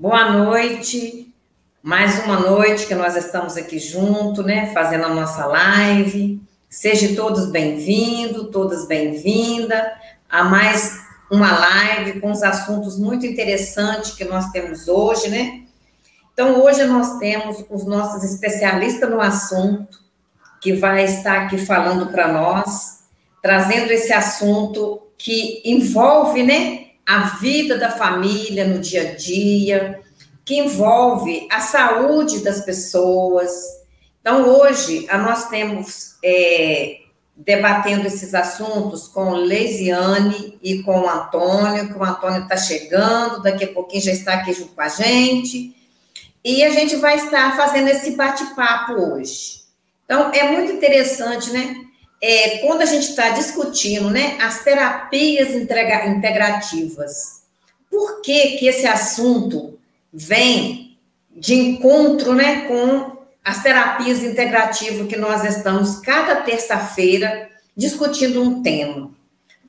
Boa noite. Mais uma noite que nós estamos aqui junto, né, fazendo a nossa live. Sejam todos bem-vindos, todas bem-vindas a mais uma live com os assuntos muito interessantes que nós temos hoje, né? Então, hoje nós temos os nossos especialistas no assunto, que vai estar aqui falando para nós, trazendo esse assunto que envolve, né, a vida da família no dia a dia, que envolve a saúde das pessoas. Então, hoje, nós temos é, debatendo esses assuntos com Leisiane e com o Antônio, que o Antônio está chegando, daqui a pouquinho já está aqui junto com a gente. E a gente vai estar fazendo esse bate-papo hoje. Então, é muito interessante, né? É, quando a gente está discutindo né, as terapias integrativas, por que, que esse assunto vem de encontro né, com as terapias integrativas que nós estamos cada terça-feira discutindo um tema.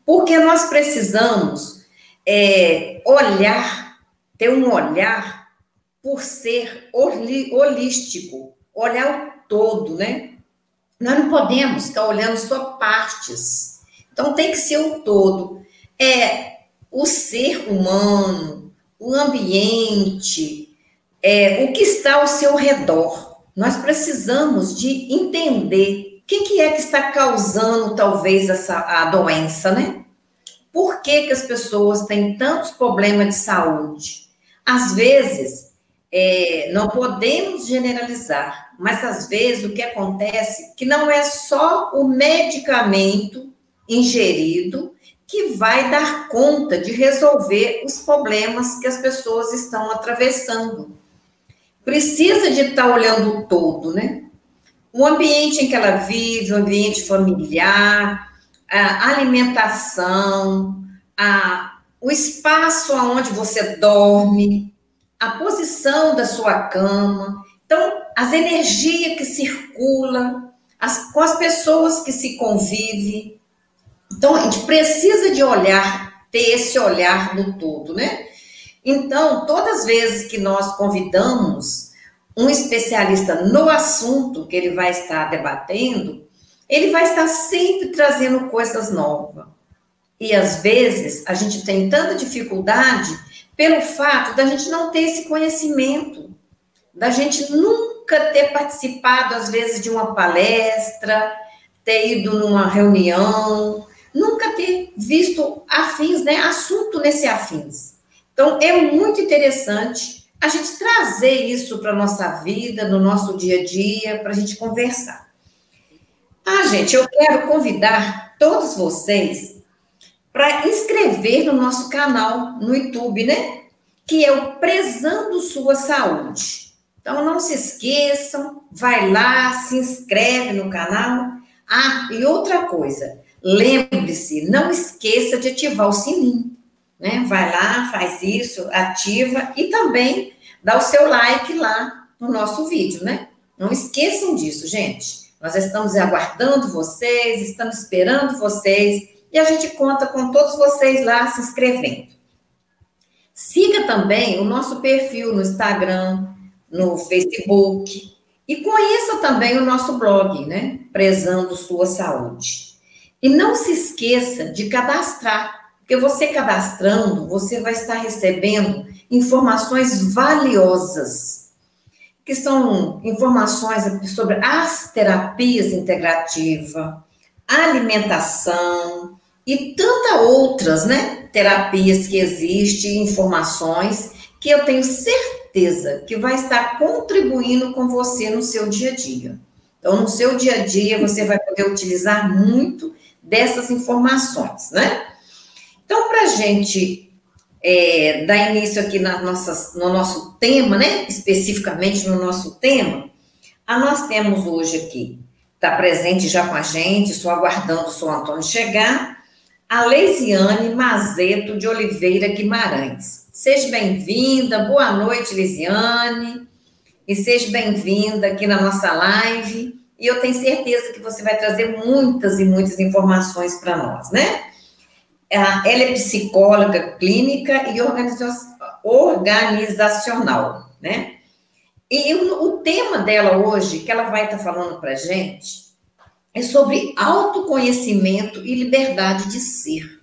Porque nós precisamos é, olhar, ter um olhar por ser holístico, olhar o todo, né? Nós não podemos ficar olhando só partes. Então tem que ser o todo. É o ser humano, o ambiente, é, o que está ao seu redor nós precisamos de entender o que, que é que está causando talvez essa a doença, né? Por que, que as pessoas têm tantos problemas de saúde? Às vezes, é, não podemos generalizar, mas às vezes o que acontece é que não é só o medicamento ingerido que vai dar conta de resolver os problemas que as pessoas estão atravessando precisa de estar olhando o todo, né? O ambiente em que ela vive, o ambiente familiar, a alimentação, a, o espaço aonde você dorme, a posição da sua cama. Então, as energias que circulam, as, com as pessoas que se convive. Então, a gente precisa de olhar, ter esse olhar do todo, né? Então, todas as vezes que nós convidamos um especialista no assunto que ele vai estar debatendo, ele vai estar sempre trazendo coisas novas. E às vezes a gente tem tanta dificuldade pelo fato da gente não ter esse conhecimento, da gente nunca ter participado, às vezes, de uma palestra, ter ido numa reunião, nunca ter visto afins, né? Assunto nesse afins. Então, é muito interessante a gente trazer isso para a nossa vida, no nosso dia a dia, para a gente conversar. Ah, gente, eu quero convidar todos vocês para inscrever no nosso canal no YouTube, né? Que é o Prezando Sua Saúde. Então, não se esqueçam, vai lá, se inscreve no canal. Ah, e outra coisa, lembre-se, não esqueça de ativar o sininho né? Vai lá, faz isso, ativa e também dá o seu like lá no nosso vídeo, né? Não esqueçam disso, gente. Nós estamos aguardando vocês, estamos esperando vocês e a gente conta com todos vocês lá se inscrevendo. Siga também o nosso perfil no Instagram, no Facebook e conheça também o nosso blog, né? Prezando Sua Saúde. E não se esqueça de cadastrar porque você cadastrando, você vai estar recebendo informações valiosas, que são informações sobre as terapias integrativas, alimentação e tantas outras, né, terapias que existem, informações que eu tenho certeza que vai estar contribuindo com você no seu dia a dia. Então, no seu dia a dia, você vai poder utilizar muito dessas informações, né? Então, para a gente é, dar início aqui na nossas, no nosso tema, né? Especificamente no nosso tema, a nós temos hoje aqui, está presente já com a gente, só aguardando o Sr. Antônio chegar, a Leisiane Mazeto de Oliveira Guimarães. Seja bem-vinda, boa noite, Leisiane, e seja bem-vinda aqui na nossa live. E eu tenho certeza que você vai trazer muitas e muitas informações para nós, né? ela é psicóloga clínica e organizacional, né? E o, o tema dela hoje, que ela vai estar tá falando para gente, é sobre autoconhecimento e liberdade de ser.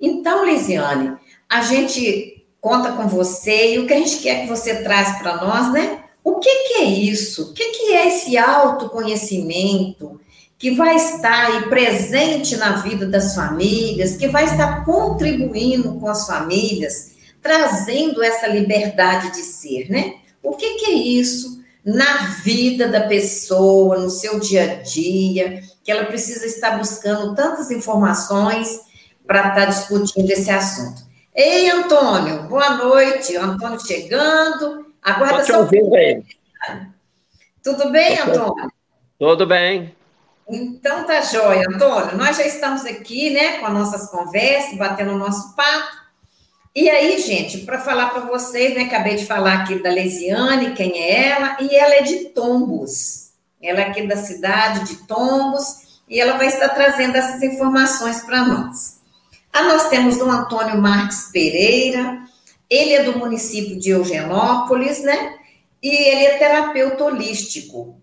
Então, Lisiane, a gente conta com você e o que a gente quer que você traz para nós, né? O que, que é isso? O que, que é esse autoconhecimento que vai estar aí presente na vida das famílias, que vai estar contribuindo com as famílias, trazendo essa liberdade de ser, né? O que, que é isso na vida da pessoa, no seu dia a dia, que ela precisa estar buscando tantas informações para estar tá discutindo esse assunto. Ei, Antônio, boa noite. Antônio chegando. Aguarda só. ouvindo aí. Tudo bem, Antônio? Tudo bem. Então tá jóia, Antônio. Nós já estamos aqui, né, com as nossas conversas, batendo o nosso papo. E aí, gente, para falar para vocês, né, acabei de falar aqui da Lesiane, quem é ela, e ela é de Tombos. Ela é aqui da cidade de Tombos, e ela vai estar trazendo essas informações para nós. Ah, nós temos o Antônio Marques Pereira, ele é do município de Eugenópolis, né? E ele é terapeuta holístico.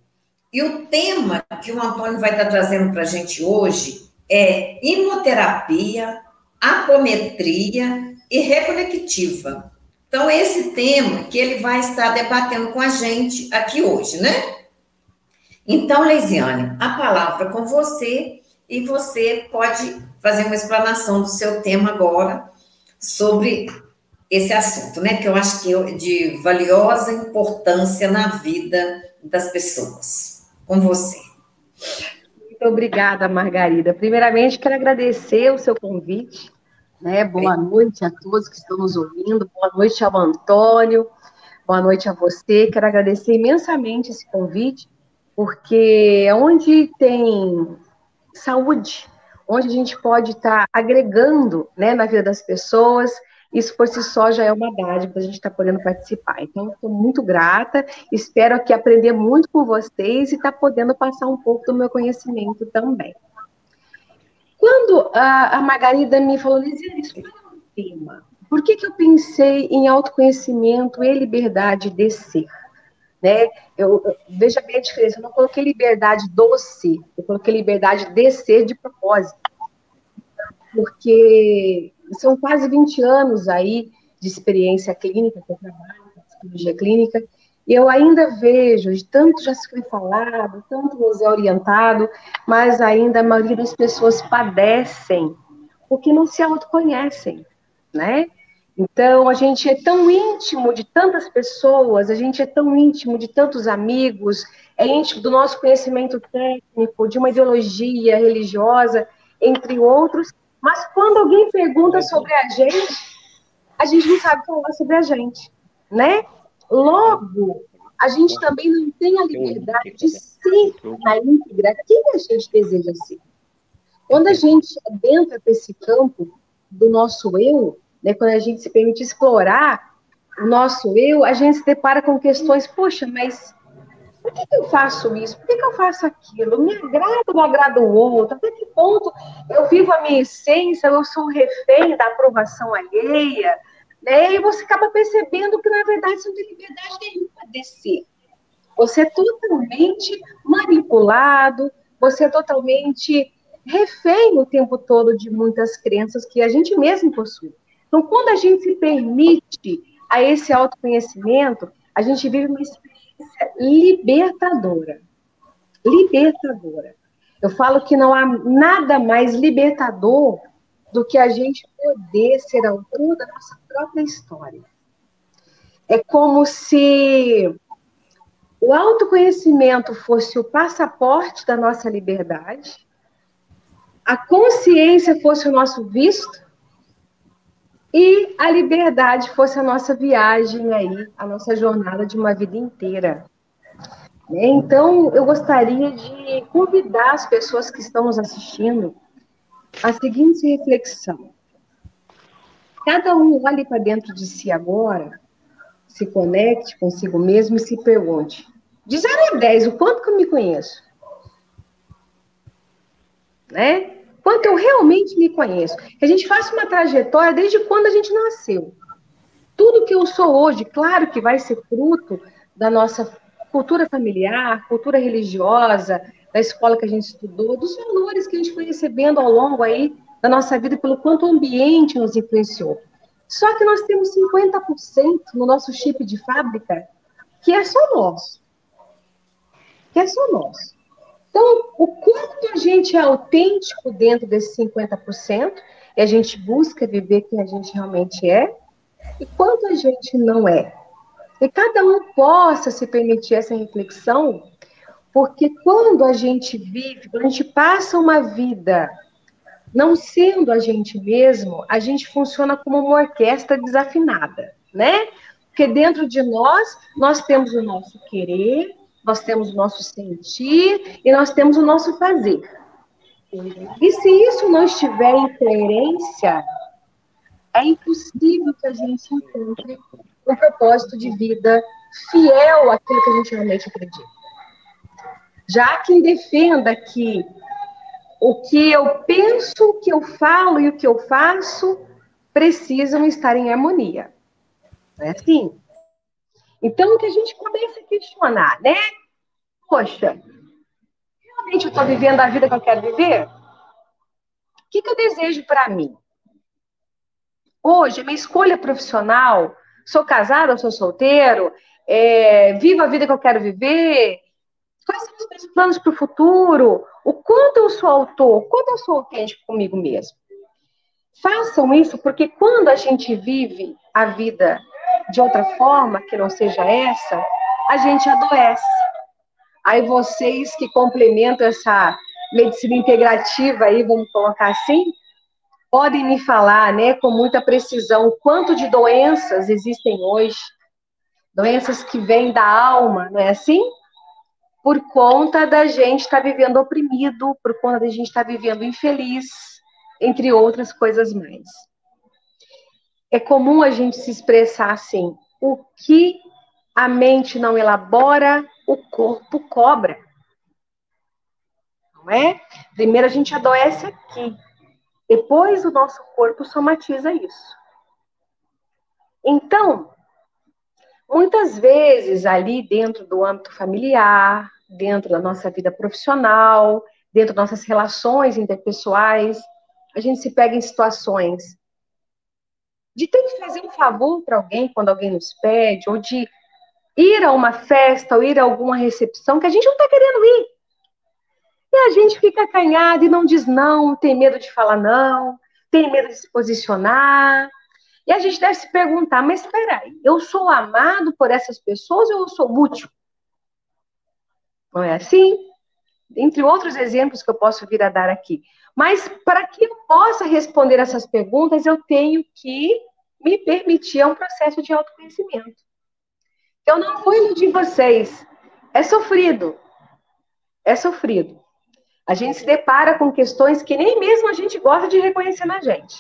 E o tema que o Antônio vai estar trazendo para a gente hoje é imoterapia, apometria e reconectiva. Então, esse tema que ele vai estar debatendo com a gente aqui hoje, né? Então, Leisiane, a palavra com você e você pode fazer uma explanação do seu tema agora sobre esse assunto, né? Que eu acho que é de valiosa importância na vida das pessoas. Com você. Muito obrigada, Margarida. Primeiramente, quero agradecer o seu convite. Né? Boa noite a todos que estão nos ouvindo. Boa noite ao Antônio. Boa noite a você. Quero agradecer imensamente esse convite, porque onde tem saúde, onde a gente pode estar agregando né, na vida das pessoas, isso por si só já é uma dádiva a gente estar tá podendo participar. Então, estou muito grata, espero aqui aprender muito com vocês e estar tá podendo passar um pouco do meu conhecimento também. Quando a, a Margarida me falou, Lisiane, isso é um tema. Por que, que eu pensei em autoconhecimento e liberdade de ser? Né? Eu, eu, veja bem a diferença, eu não coloquei liberdade do ser, eu coloquei liberdade de ser de propósito. Porque são quase 20 anos aí de experiência clínica que eu trabalho, psicologia clínica, e eu ainda vejo, de tanto já se foi falado, tanto nos é orientado, mas ainda a maioria das pessoas padecem porque não se autoconhecem, né? Então, a gente é tão íntimo de tantas pessoas, a gente é tão íntimo de tantos amigos, é íntimo do nosso conhecimento técnico, de uma ideologia religiosa, entre outros, mas quando alguém pergunta sobre a gente, a gente não sabe falar sobre a gente, né? Logo, a gente também não tem a liberdade de ser na íntegra quem a gente deseja ser. Quando a gente entra para esse campo do nosso eu, né, quando a gente se permite explorar o nosso eu, a gente se depara com questões, poxa, mas por que, que eu faço isso? Por que, que eu faço aquilo? Me agrada ou não agrada o outro? Até que ponto eu vivo a minha essência, eu sou refém da aprovação alheia? Né? E você acaba percebendo que, na verdade, você não tem liberdade nenhuma de ser. Você é totalmente manipulado, você é totalmente refém o tempo todo de muitas crenças que a gente mesmo possui. Então, quando a gente se permite a esse autoconhecimento, a gente vive uma experiência libertadora. Libertadora. Eu falo que não há nada mais libertador do que a gente poder ser autor da nossa própria história. É como se o autoconhecimento fosse o passaporte da nossa liberdade, a consciência fosse o nosso visto e a liberdade fosse a nossa viagem aí, a nossa jornada de uma vida inteira. Então, eu gostaria de convidar as pessoas que estão nos assistindo a seguinte reflexão. Cada um olhe para dentro de si agora, se conecte consigo mesmo e se pergunte: de 0 a 10, o quanto que eu me conheço? Né? Quanto eu realmente me conheço. Que a gente faça uma trajetória desde quando a gente nasceu. tudo que eu sou hoje, claro que vai ser fruto da nossa cultura familiar, cultura religiosa, da escola que a gente estudou, dos valores que a gente foi recebendo ao longo aí da nossa vida, pelo quanto o ambiente nos influenciou. Só que nós temos 50% no nosso chip de fábrica que é só nosso. Que é só nosso. Então, o quanto a gente é autêntico dentro desses 50%, e a gente busca viver quem a gente realmente é, e quanto a gente não é. E cada um possa se permitir essa reflexão, porque quando a gente vive, quando a gente passa uma vida não sendo a gente mesmo, a gente funciona como uma orquestra desafinada, né? Porque dentro de nós, nós temos o nosso querer, nós temos o nosso sentir e nós temos o nosso fazer. E se isso não estiver em coerência, é impossível que a gente encontre um propósito de vida fiel àquilo que a gente realmente acredita. Já quem defenda que o que eu penso, o que eu falo e o que eu faço precisam estar em harmonia. Não é assim? Então, que a gente começa a questionar, né? Poxa, realmente eu estou vivendo a vida que eu quero viver? O que, que eu desejo para mim? Hoje, minha escolha profissional, sou casada ou sou solteiro? É, vivo a vida que eu quero viver? Quais são os meus planos para o futuro? O quanto eu sou autor? Quanto eu sou autêntico comigo mesmo? Façam isso, porque quando a gente vive a vida de outra forma, que não seja essa, a gente adoece. Aí vocês que complementam essa medicina integrativa aí, vamos colocar assim, podem me falar, né, com muita precisão, quanto de doenças existem hoje, doenças que vêm da alma, não é assim? Por conta da gente estar tá vivendo oprimido, por conta da gente estar tá vivendo infeliz, entre outras coisas mais é comum a gente se expressar assim: o que a mente não elabora, o corpo cobra. Não é? Primeiro a gente adoece aqui, depois o nosso corpo somatiza isso. Então, muitas vezes ali dentro do âmbito familiar, dentro da nossa vida profissional, dentro das nossas relações interpessoais, a gente se pega em situações de ter que fazer um favor para alguém quando alguém nos pede, ou de ir a uma festa ou ir a alguma recepção que a gente não está querendo ir. E a gente fica acanhado e não diz não, tem medo de falar não, tem medo de se posicionar. E a gente deve se perguntar, mas espera aí, eu sou amado por essas pessoas ou eu sou útil? Não é assim? Entre outros exemplos que eu posso vir a dar aqui. Mas para que eu possa responder essas perguntas, eu tenho que me permitir um processo de autoconhecimento. Eu não vou iludir vocês. É sofrido. É sofrido. A gente se depara com questões que nem mesmo a gente gosta de reconhecer na gente.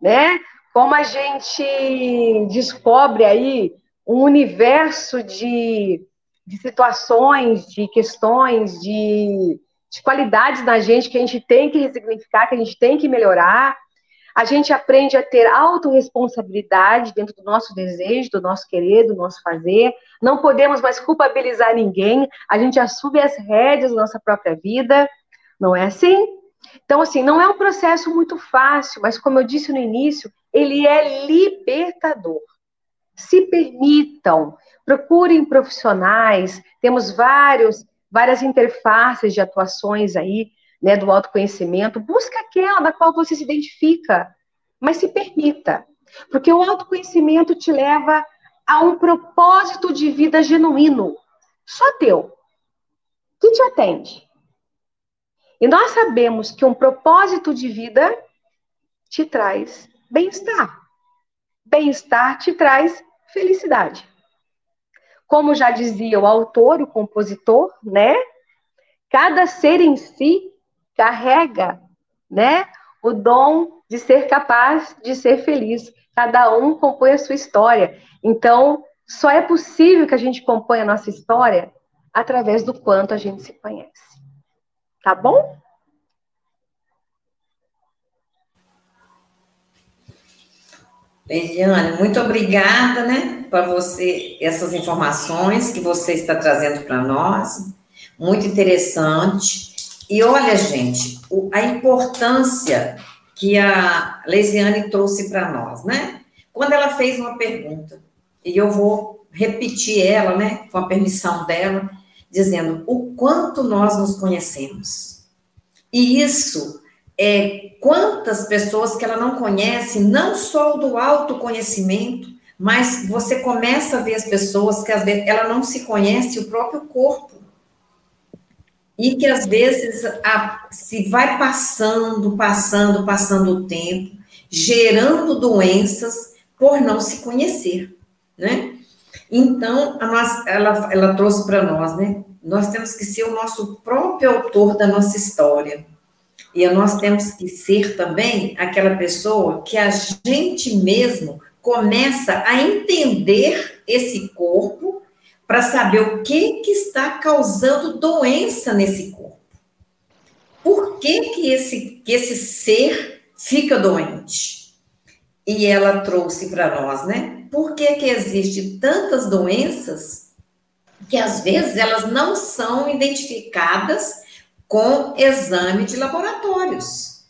Né? Como a gente descobre aí um universo de, de situações, de questões, de de qualidades na gente que a gente tem que ressignificar, que a gente tem que melhorar. A gente aprende a ter autorresponsabilidade dentro do nosso desejo, do nosso querer, do nosso fazer. Não podemos mais culpabilizar ninguém. A gente assume as rédeas da nossa própria vida. Não é assim? Então, assim, não é um processo muito fácil, mas como eu disse no início, ele é libertador. Se permitam, procurem profissionais, temos vários várias interfaces de atuações aí, né, do autoconhecimento. Busca aquela da qual você se identifica, mas se permita. Porque o autoconhecimento te leva a um propósito de vida genuíno, só teu, que te atende. E nós sabemos que um propósito de vida te traz bem-estar. Bem-estar te traz felicidade. Como já dizia o autor, o compositor, né? Cada ser em si carrega, né, o dom de ser capaz de ser feliz. Cada um compõe a sua história. Então, só é possível que a gente componha a nossa história através do quanto a gente se conhece. Tá bom? Eliane, muito obrigada, né, para você, essas informações que você está trazendo para nós, muito interessante. E olha, gente, a importância que a Leisiane trouxe para nós, né? Quando ela fez uma pergunta, e eu vou repetir ela, né, com a permissão dela, dizendo o quanto nós nos conhecemos. E isso é quantas pessoas que ela não conhece, não só do autoconhecimento, mas você começa a ver as pessoas que às vezes ela não se conhece o próprio corpo. E que às vezes a, se vai passando, passando, passando o tempo, gerando doenças por não se conhecer, né? Então, nossa, ela, ela trouxe para nós, né? Nós temos que ser o nosso próprio autor da nossa história. E nós temos que ser também aquela pessoa que a gente mesmo começa a entender esse corpo para saber o que, que está causando doença nesse corpo. Por que, que, esse, que esse ser fica doente? E ela trouxe para nós, né? Por que, que existe tantas doenças que às vezes elas não são identificadas com exame de laboratórios.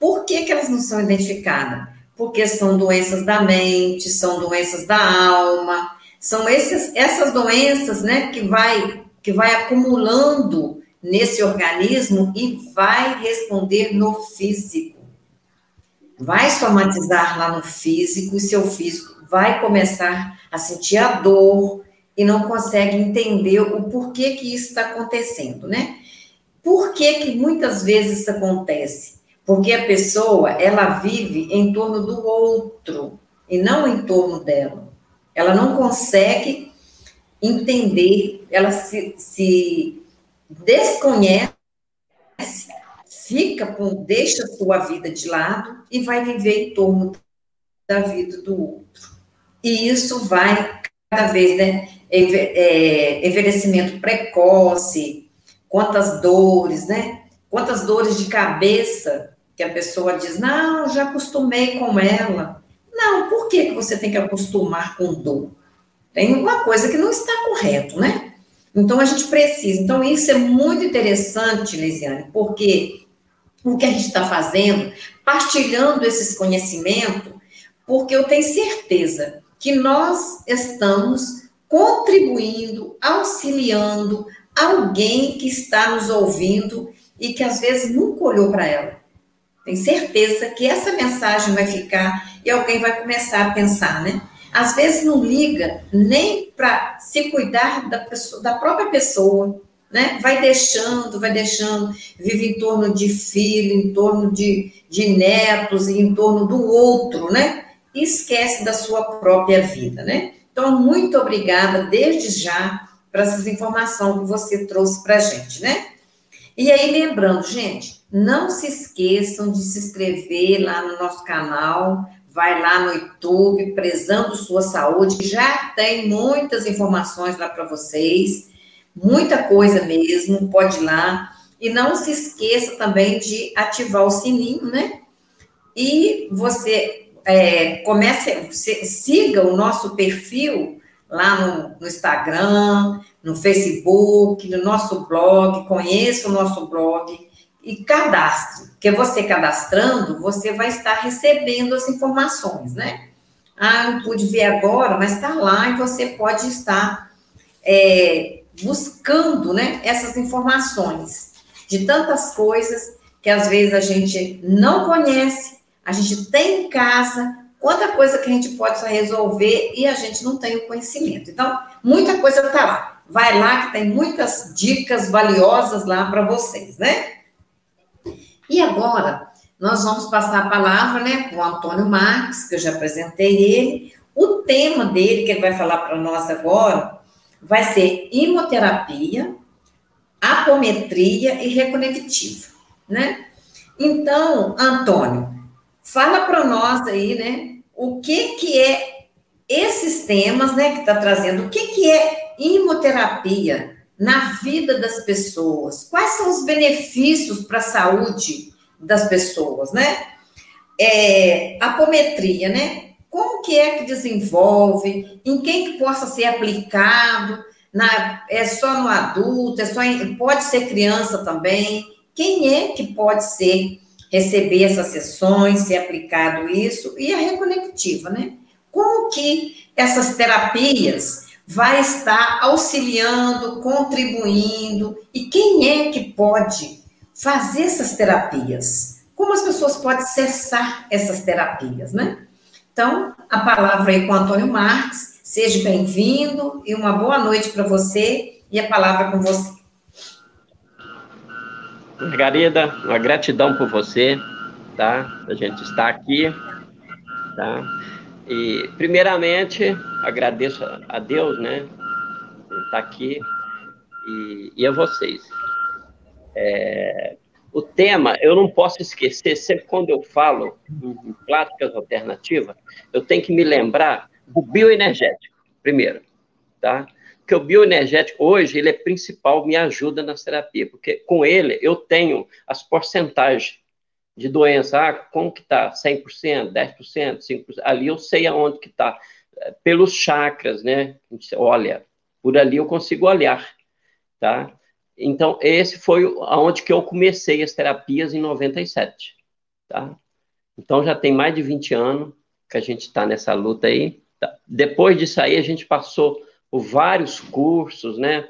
Por que, que elas não são identificadas? Porque são doenças da mente, são doenças da alma, são esses, essas doenças, né, que vai, que vai acumulando nesse organismo e vai responder no físico. Vai somatizar lá no físico, e seu físico vai começar a sentir a dor e não consegue entender o porquê que isso está acontecendo, né? Por que, que muitas vezes isso acontece? Porque a pessoa, ela vive em torno do outro e não em torno dela. Ela não consegue entender, ela se, se desconhece, fica com, deixa sua vida de lado e vai viver em torno da vida do outro. E isso vai cada vez, né? É, envelhecimento precoce, quantas dores, né? Quantas dores de cabeça que a pessoa diz, não, já acostumei com ela. Não, por que, você tem que acostumar com dor? Tem uma coisa que não está correto, né? Então a gente precisa. Então, isso é muito interessante, Lisiane, porque o que a gente está fazendo, partilhando esses conhecimentos, porque eu tenho certeza que nós estamos contribuindo, auxiliando, alguém que está nos ouvindo e que às vezes nunca olhou para ela. Tem certeza que essa mensagem vai ficar e alguém vai começar a pensar, né? Às vezes não liga nem para se cuidar da, pessoa, da própria pessoa, né? Vai deixando, vai deixando, vive em torno de filho, em torno de, de netos em torno do outro, né? E esquece da sua própria vida, né? Então, muito obrigada desde já para essas informações que você trouxe para a gente, né? E aí, lembrando, gente, não se esqueçam de se inscrever lá no nosso canal, vai lá no YouTube, Prezando Sua Saúde, já tem muitas informações lá para vocês, muita coisa mesmo, pode ir lá. E não se esqueça também de ativar o sininho, né? E você é, comece, siga o nosso perfil lá no, no Instagram, no Facebook, no nosso blog, conheça o nosso blog e cadastre, porque você cadastrando, você vai estar recebendo as informações, né? Ah, não pude ver agora, mas está lá e você pode estar é, buscando, né, essas informações de tantas coisas que às vezes a gente não conhece, a gente tem em casa, quanta coisa que a gente pode resolver e a gente não tem o conhecimento. Então, muita coisa está lá. Vai lá que tem muitas dicas valiosas lá para vocês, né? E agora, nós vamos passar a palavra, né, para o Antônio Marques, que eu já apresentei ele. O tema dele, que ele vai falar para nós agora, vai ser imoterapia, apometria e reconectivo, né? Então, Antônio, fala para nós aí, né, o que, que é esses temas, né, que está trazendo, o que, que é imoterapia na vida das pessoas? Quais são os benefícios para a saúde das pessoas, né? É, apometria, né? Como que é que desenvolve, em quem que possa ser aplicado, na, é só no adulto, é só em, pode ser criança também. Quem é que pode ser receber essas sessões, ser aplicado isso e a reconectiva, né? Como que essas terapias vai estar auxiliando, contribuindo e quem é que pode fazer essas terapias? Como as pessoas podem acessar essas terapias, né? Então, a palavra aí com o Antônio Marques, seja bem-vindo e uma boa noite para você e a palavra com você. Margarida, uma gratidão por você, tá? A gente está aqui, tá? E, primeiramente, agradeço a Deus, né? Estar aqui e, e, a vocês. É, o tema, eu não posso esquecer, sempre quando eu falo em práticas alternativas, eu tenho que me lembrar do bioenergético, primeiro, tá? Porque o bioenergético, hoje, ele é principal, me ajuda nas terapias, porque com ele eu tenho as porcentagens de doença, ah, como que tá? 100%, 10%, 5%, ali eu sei aonde que tá. Pelos chakras, né? A gente olha, por ali eu consigo olhar, tá? Então, esse foi aonde que eu comecei as terapias em 97, tá? Então, já tem mais de 20 anos que a gente está nessa luta aí. Tá? Depois disso aí, a gente passou vários cursos, né?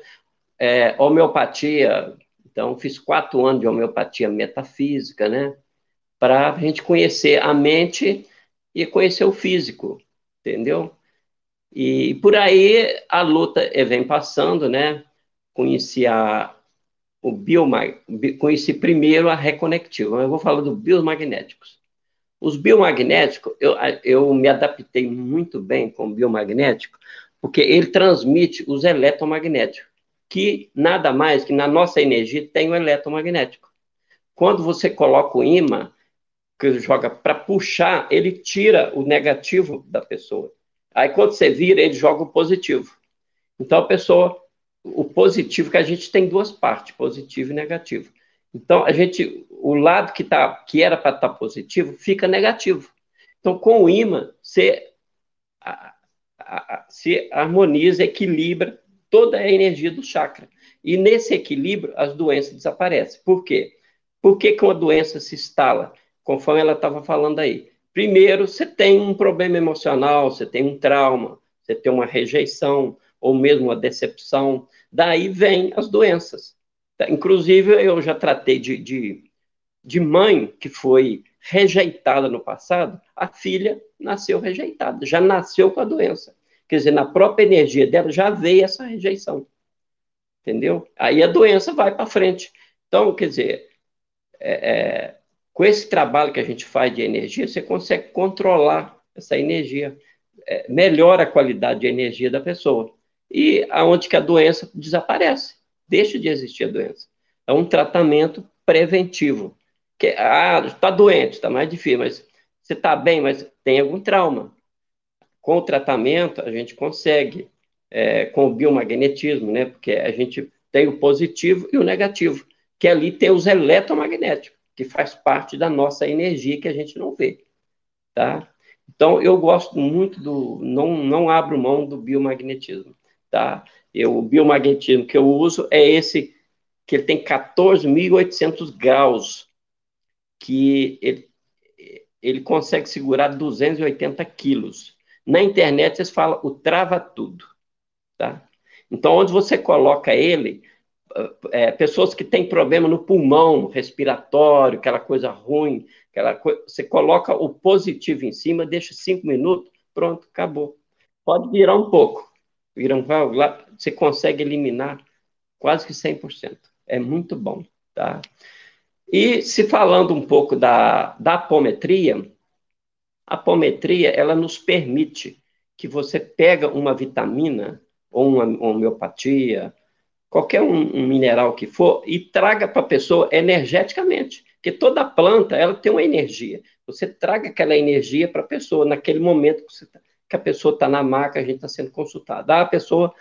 É, homeopatia, então, fiz quatro anos de homeopatia metafísica, né? para a gente conhecer a mente e conhecer o físico, entendeu? E por aí a luta vem passando, né? Conheci a, o biomag... conheci primeiro a reconectiva, eu vou falar do biomagnéticos. Os biomagnéticos, eu, eu me adaptei muito bem com o biomagnético, porque ele transmite os eletromagnéticos, que nada mais que na nossa energia tem o eletromagnético. Quando você coloca o ímã, que joga para puxar, ele tira o negativo da pessoa. Aí quando você vira, ele joga o positivo. Então a pessoa, o positivo que a gente tem duas partes, positivo e negativo. Então a gente, o lado que tá, que era para estar tá positivo, fica negativo. Então com o imã você se harmoniza, equilibra toda a energia do chakra. E nesse equilíbrio as doenças desaparecem. Por quê? Por que, que uma doença se instala? conforme ela estava falando aí. Primeiro, você tem um problema emocional, você tem um trauma, você tem uma rejeição, ou mesmo uma decepção, daí vem as doenças. Tá? Inclusive, eu já tratei de, de, de mãe que foi rejeitada no passado, a filha nasceu rejeitada, já nasceu com a doença. Quer dizer, na própria energia dela já veio essa rejeição. Entendeu? Aí a doença vai para frente. Então, quer dizer, é, é, com esse trabalho que a gente faz de energia, você consegue controlar essa energia, é, melhora a qualidade de energia da pessoa. E aonde que a doença desaparece, deixa de existir a doença. É um tratamento preventivo. Que, ah, está doente, está mais difícil, mas você está bem, mas tem algum trauma. Com o tratamento, a gente consegue, é, com o biomagnetismo, né? Porque a gente tem o positivo e o negativo, que ali tem os eletromagnéticos que faz parte da nossa energia que a gente não vê, tá? Então, eu gosto muito do, não, não abro mão do biomagnetismo, tá? Eu, o biomagnetismo que eu uso é esse, que ele tem 14.800 graus, que ele, ele consegue segurar 280 quilos. Na internet, vocês falam o trava tudo, tá? Então, onde você coloca ele, é, pessoas que têm problema no pulmão respiratório, aquela coisa ruim, aquela você coloca o positivo em cima, deixa cinco minutos, pronto, acabou. Pode virar um pouco, vira um, você consegue eliminar quase que 100%. É muito bom, tá? E se falando um pouco da, da apometria, a apometria, ela nos permite que você pega uma vitamina ou uma homeopatia, qualquer um, um mineral que for, e traga para a pessoa energeticamente. Porque toda planta, ela tem uma energia. Você traga aquela energia para a pessoa, naquele momento que, tá, que a pessoa está na maca, a gente está sendo consultada. Ah, a pessoa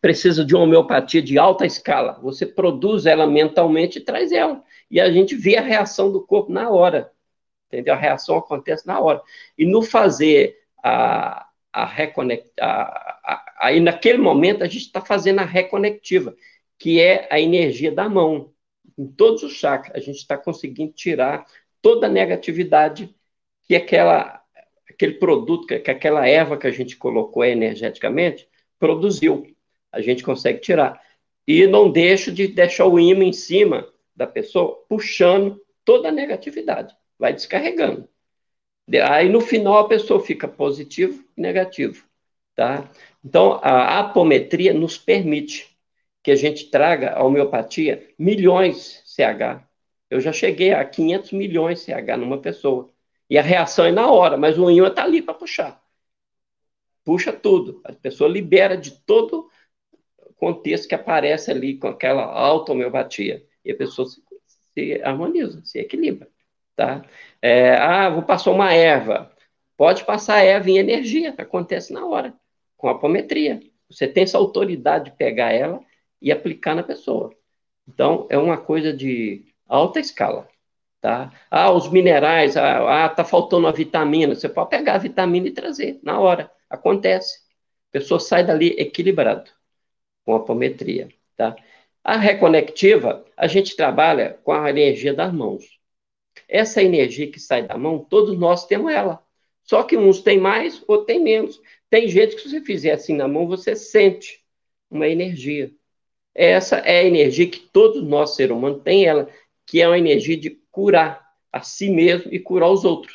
precisa de uma homeopatia de alta escala. Você produz ela mentalmente e traz ela. E a gente vê a reação do corpo na hora. Entendeu? A reação acontece na hora. E no fazer a, a reconectar. Aí, naquele momento, a gente está fazendo a reconectiva, que é a energia da mão. Em todos os chakras, a gente está conseguindo tirar toda a negatividade que aquela, aquele produto, que, que aquela erva que a gente colocou energeticamente produziu. A gente consegue tirar. E não deixo de deixar o imã em cima da pessoa, puxando toda a negatividade. Vai descarregando. Aí, no final, a pessoa fica positivo e negativo. Tá? Então, a apometria nos permite que a gente traga a homeopatia milhões CH. Eu já cheguei a 500 milhões CH numa pessoa. E a reação é na hora, mas o ímã está ali para puxar. Puxa tudo. A pessoa libera de todo contexto que aparece ali com aquela alta homeopatia. E a pessoa se, se harmoniza, se equilibra. Tá? É, ah, vou passar uma erva. Pode passar erva em energia, acontece na hora, com apometria. Você tem essa autoridade de pegar ela e aplicar na pessoa. Então, é uma coisa de alta escala. Tá? Ah, os minerais, ah, ah, tá faltando uma vitamina. Você pode pegar a vitamina e trazer na hora. Acontece. A pessoa sai dali equilibrado com a apometria. Tá? A reconectiva, a gente trabalha com a energia das mãos. Essa energia que sai da mão, todos nós temos ela. Só que uns têm mais, outros têm menos. Tem gente que se você fizer assim na mão, você sente uma energia. Essa é a energia que todos nós, ser humano, tem ela, que é uma energia de curar a si mesmo e curar os outros.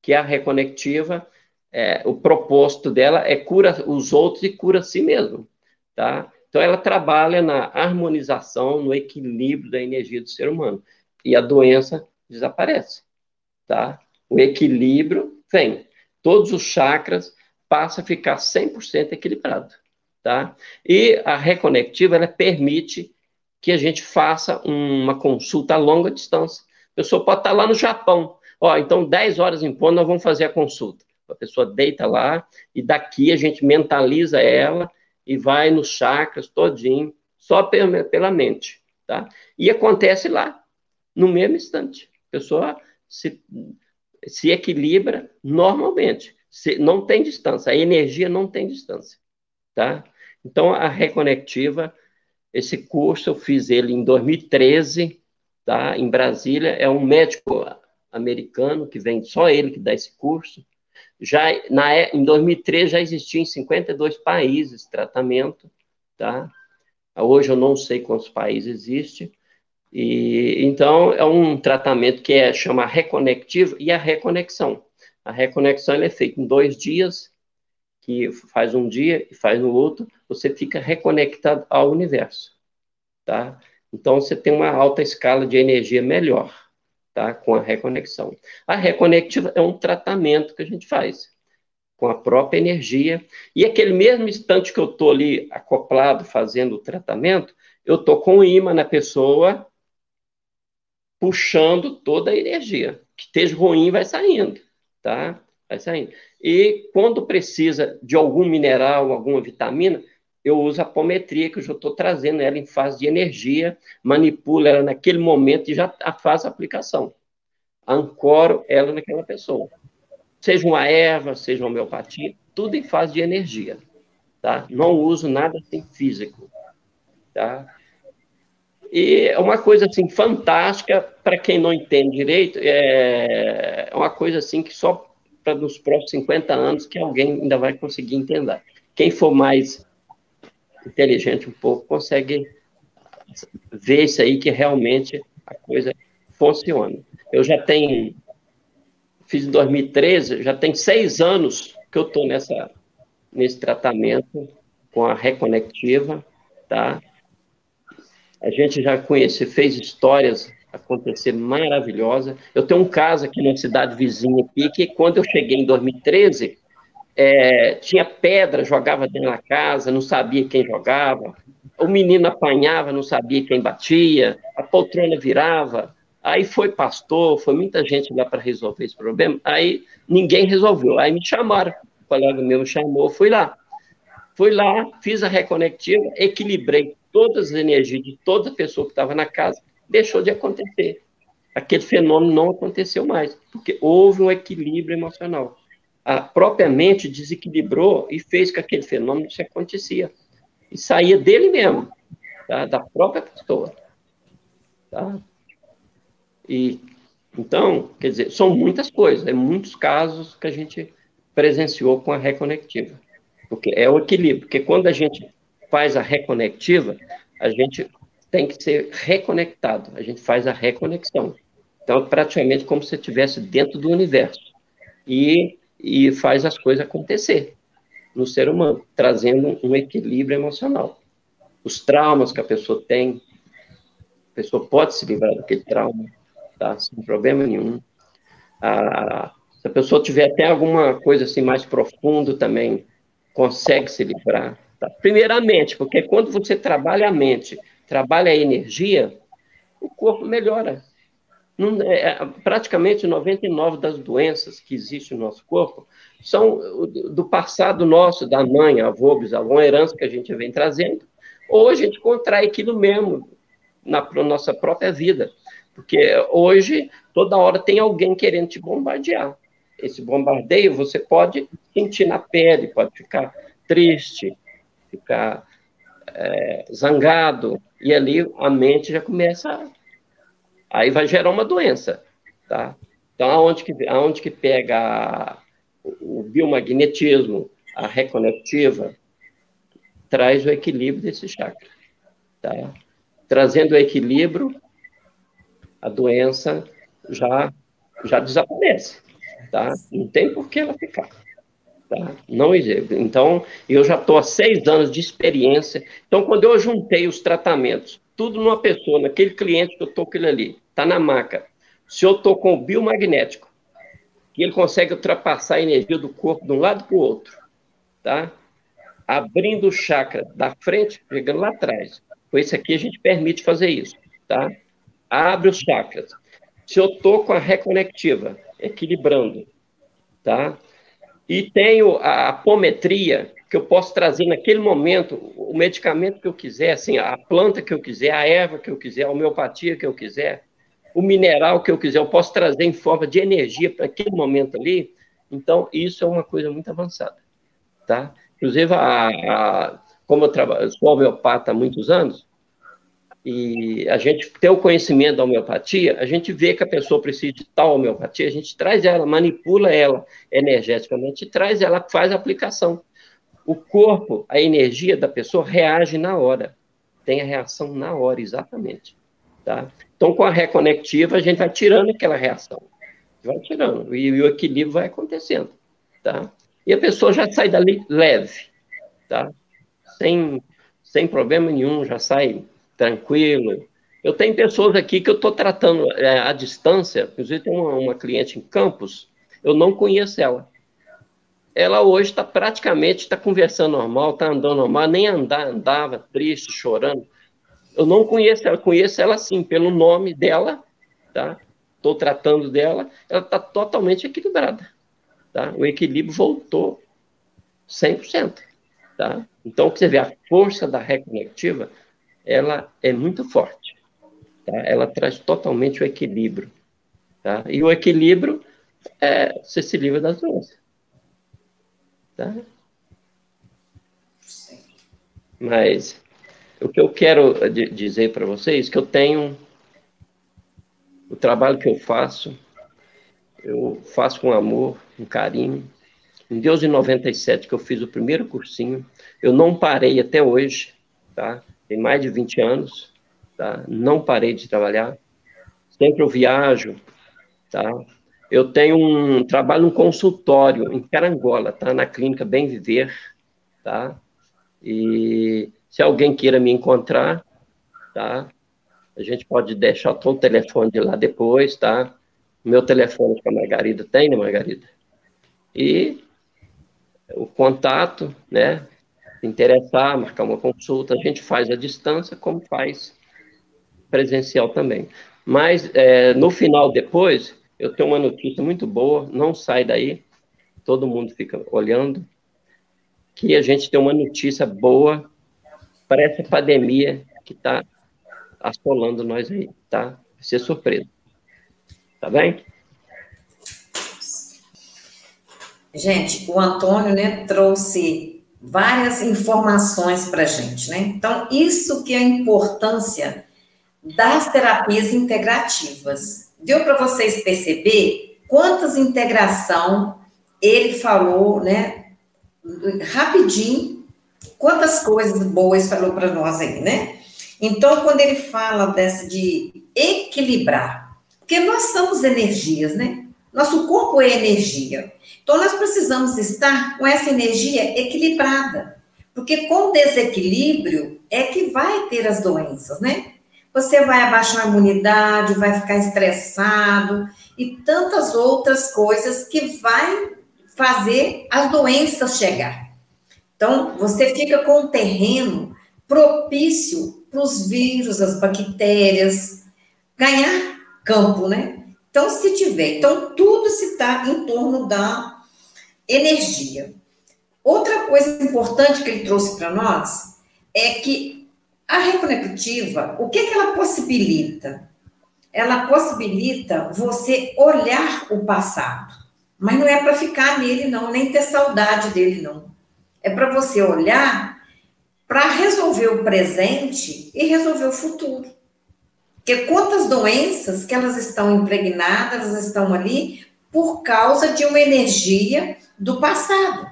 Que é a reconectiva, é, o propósito dela é cura os outros e cura a si mesmo. Tá? Então, ela trabalha na harmonização, no equilíbrio da energia do ser humano. E a doença desaparece, tá? O equilíbrio vem. Todos os chakras passam a ficar 100% equilibrado, tá? E a reconectiva, ela permite que a gente faça uma consulta a longa distância. A pessoa pode estar lá no Japão. Ó, então 10 horas em ponto nós vamos fazer a consulta. A pessoa deita lá e daqui a gente mentaliza ela e vai nos chakras todinho, só pela mente, tá? E acontece lá, no mesmo instante pessoa se, se equilibra normalmente. Se, não tem distância, a energia não tem distância, tá? Então, a Reconectiva, esse curso eu fiz ele em 2013, tá? Em Brasília, é um médico americano que vem, só ele que dá esse curso. Já na, em 2013 já existia em 52 países tratamento, tá? Hoje eu não sei quantos países existe, e, então, é um tratamento que é, chama reconectivo e a reconexão. A reconexão é feita em dois dias, que faz um dia e faz no outro, você fica reconectado ao universo, tá? Então, você tem uma alta escala de energia melhor, tá? Com a reconexão. A reconectiva é um tratamento que a gente faz com a própria energia, e aquele mesmo instante que eu estou ali acoplado fazendo o tratamento, eu estou com o imã na pessoa, puxando toda a energia. Que esteja ruim, vai saindo, tá? Vai saindo. E quando precisa de algum mineral, alguma vitamina, eu uso a apometria, que eu já estou trazendo ela em fase de energia, manipulo ela naquele momento e já faz a aplicação. Ancoro ela naquela pessoa. Seja uma erva, seja uma homeopatia, tudo em fase de energia. Tá? Não uso nada assim físico. Tá? E é uma coisa assim fantástica para quem não entende direito, é uma coisa assim que só para nos próximos 50 anos que alguém ainda vai conseguir entender. Quem for mais inteligente um pouco consegue ver isso aí que realmente a coisa funciona. Eu já tenho fiz em 2013, já tem seis anos que eu estou nessa nesse tratamento com a reconectiva, tá? A gente já conhece, fez histórias acontecer maravilhosa. Eu tenho um caso aqui na cidade vizinha aqui, que quando eu cheguei em 2013, é, tinha pedra, jogava dentro da casa, não sabia quem jogava. O menino apanhava, não sabia quem batia. A poltrona virava. Aí foi pastor, foi muita gente lá para resolver esse problema. Aí ninguém resolveu. Aí me chamaram, o colega meu me chamou, fui lá. Fui lá, fiz a reconectiva, equilibrei todas as energias de toda pessoa que estava na casa, deixou de acontecer. Aquele fenômeno não aconteceu mais, porque houve um equilíbrio emocional. a própria mente desequilibrou e fez que aquele fenômeno se acontecia. E saía dele mesmo, tá? da própria pessoa. Tá? E, então, quer dizer, são muitas coisas, é muitos casos que a gente presenciou com a reconectiva. Porque é o equilíbrio, porque quando a gente faz a reconectiva, a gente tem que ser reconectado, a gente faz a reconexão. Então, praticamente como se estivesse dentro do universo. E, e faz as coisas acontecer no ser humano, trazendo um equilíbrio emocional. Os traumas que a pessoa tem, a pessoa pode se livrar daquele trauma, tá? sem problema nenhum. Ah, se a pessoa tiver até alguma coisa assim mais profunda também, consegue se livrar. Tá? Primeiramente, porque quando você trabalha a mente, trabalha a energia, o corpo melhora. Não, é, é praticamente 99 das doenças que existem no nosso corpo são do passado nosso, da mãe, avô, bisavô, uma herança que a gente vem trazendo, ou a gente contrai aquilo mesmo na, na nossa própria vida. Porque hoje, toda hora tem alguém querendo te bombardear. Esse bombardeio você pode sentir na pele, pode ficar triste, ficar é, zangado, e ali a mente já começa, aí vai gerar uma doença, tá? Então, aonde que, aonde que pega o biomagnetismo, a reconectiva, traz o equilíbrio desse chakra, tá? Trazendo o equilíbrio, a doença já, já desaparece, tá? Não tem por que ela ficar. Tá? Não existe. Então, eu já estou há seis anos de experiência. Então, quando eu juntei os tratamentos, tudo numa pessoa, naquele cliente que eu estou ele ali, está na maca. Se eu estou com o biomagnético, que ele consegue ultrapassar a energia do corpo de um lado para o outro, tá? Abrindo o chakra da frente, chegando lá atrás. Com esse aqui a gente permite fazer isso, tá? Abre os chakras. Se eu estou com a reconectiva, equilibrando, tá? E tenho a apometria, que eu posso trazer naquele momento o medicamento que eu quiser, assim, a planta que eu quiser, a erva que eu quiser, a homeopatia que eu quiser, o mineral que eu quiser, eu posso trazer em forma de energia para aquele momento ali. Então, isso é uma coisa muito avançada, tá? Inclusive, a, a, como eu trabalho, sou homeopata há muitos anos, e a gente tem o conhecimento da homeopatia, a gente vê que a pessoa precisa de tal homeopatia, a gente traz ela, manipula ela energeticamente, traz ela, faz a aplicação. O corpo, a energia da pessoa reage na hora, tem a reação na hora, exatamente. Tá? Então, com a reconectiva, a gente vai tirando aquela reação, vai tirando, e, e o equilíbrio vai acontecendo. Tá? E a pessoa já sai dali leve, tá? sem, sem problema nenhum, já sai tranquilo. Eu tenho pessoas aqui que eu estou tratando é, à distância, inclusive tem uma, uma, cliente em Campos, eu não conheço ela. Ela hoje está praticamente está conversando normal, está andando normal, nem andar, andava triste, chorando. Eu não conheço ela, conheço ela sim, pelo nome dela, tá? Estou tratando dela, ela está totalmente equilibrada, tá? O equilíbrio voltou 100%, tá? Então, você vê a força da reconectiva, ela é muito forte. Tá? Ela traz totalmente o equilíbrio. Tá? E o equilíbrio é você se livra das doenças. Tá? Mas o que eu quero dizer para vocês é que eu tenho o trabalho que eu faço, eu faço com amor, com carinho. Em Deus de 97, que eu fiz o primeiro cursinho, eu não parei até hoje, tá? Tem mais de 20 anos, tá? Não parei de trabalhar. Sempre eu viajo, tá? Eu tenho um trabalho no consultório em Carangola, tá? Na clínica Bem Viver, tá? E se alguém queira me encontrar, tá? A gente pode deixar o telefone de lá depois, tá? Meu telefone que a Margarida tem, né, Margarida? E o contato, né? Interessar, marcar uma consulta, a gente faz à distância, como faz presencial também. Mas é, no final, depois, eu tenho uma notícia muito boa, não sai daí, todo mundo fica olhando, que a gente tem uma notícia boa para essa pandemia que está assolando nós aí, tá? Vai ser surpresa. Tá bem? Gente, o Antônio, né, trouxe várias informações para a gente, né? Então, isso que é a importância das terapias integrativas. Deu para vocês perceber quantas integração ele falou, né? Rapidinho, quantas coisas boas falou para nós aí, né? Então, quando ele fala dessa de equilibrar, porque nós somos energias, né? Nosso corpo é energia. Então, nós precisamos estar com essa energia equilibrada. Porque com desequilíbrio é que vai ter as doenças, né? Você vai abaixar a imunidade, vai ficar estressado e tantas outras coisas que vai fazer as doenças chegar. Então, você fica com um terreno propício para os vírus, as bactérias, ganhar campo, né? Então, se tiver, então tudo se está em torno da energia. Outra coisa importante que ele trouxe para nós é que a reconectiva, o que, que ela possibilita? Ela possibilita você olhar o passado, mas não é para ficar nele, não, nem ter saudade dele, não. É para você olhar para resolver o presente e resolver o futuro. Porque quantas doenças que elas estão impregnadas, elas estão ali por causa de uma energia do passado.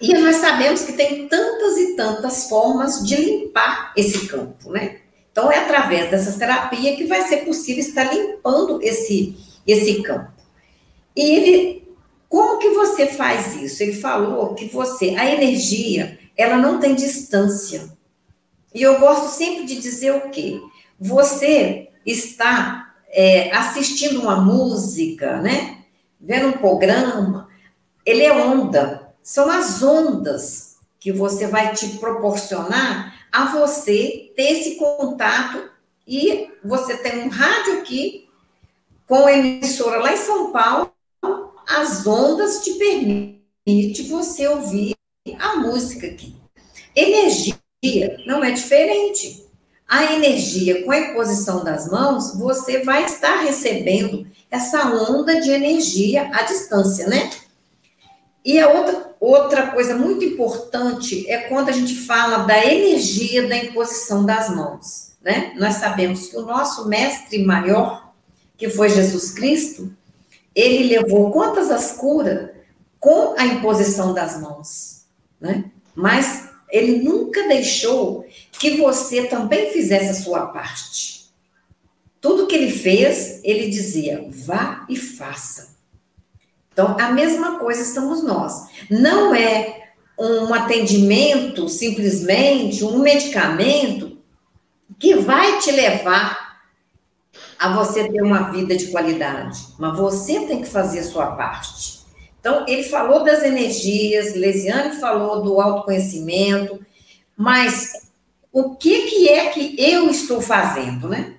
E nós sabemos que tem tantas e tantas formas de limpar esse campo, né? Então é através dessas terapias que vai ser possível estar limpando esse esse campo. E ele como que você faz isso? Ele falou que você, a energia, ela não tem distância. E eu gosto sempre de dizer o quê? Você está é, assistindo uma música, né? Vendo um programa, ele é onda. São as ondas que você vai te proporcionar a você ter esse contato e você tem um rádio aqui com emissora lá em São Paulo, as ondas te permite você ouvir a música aqui. Energia não é diferente a energia com a imposição das mãos, você vai estar recebendo essa onda de energia à distância, né? E a outra, outra coisa muito importante é quando a gente fala da energia da imposição das mãos, né? Nós sabemos que o nosso mestre maior, que foi Jesus Cristo, ele levou quantas as curas com a imposição das mãos, né? Mas ele nunca deixou que você também fizesse a sua parte. Tudo que ele fez, ele dizia: vá e faça. Então, a mesma coisa estamos nós. Não é um atendimento, simplesmente um medicamento que vai te levar a você ter uma vida de qualidade, mas você tem que fazer a sua parte. Então, ele falou das energias, Lesiane falou do autoconhecimento, mas o que, que é que eu estou fazendo, né?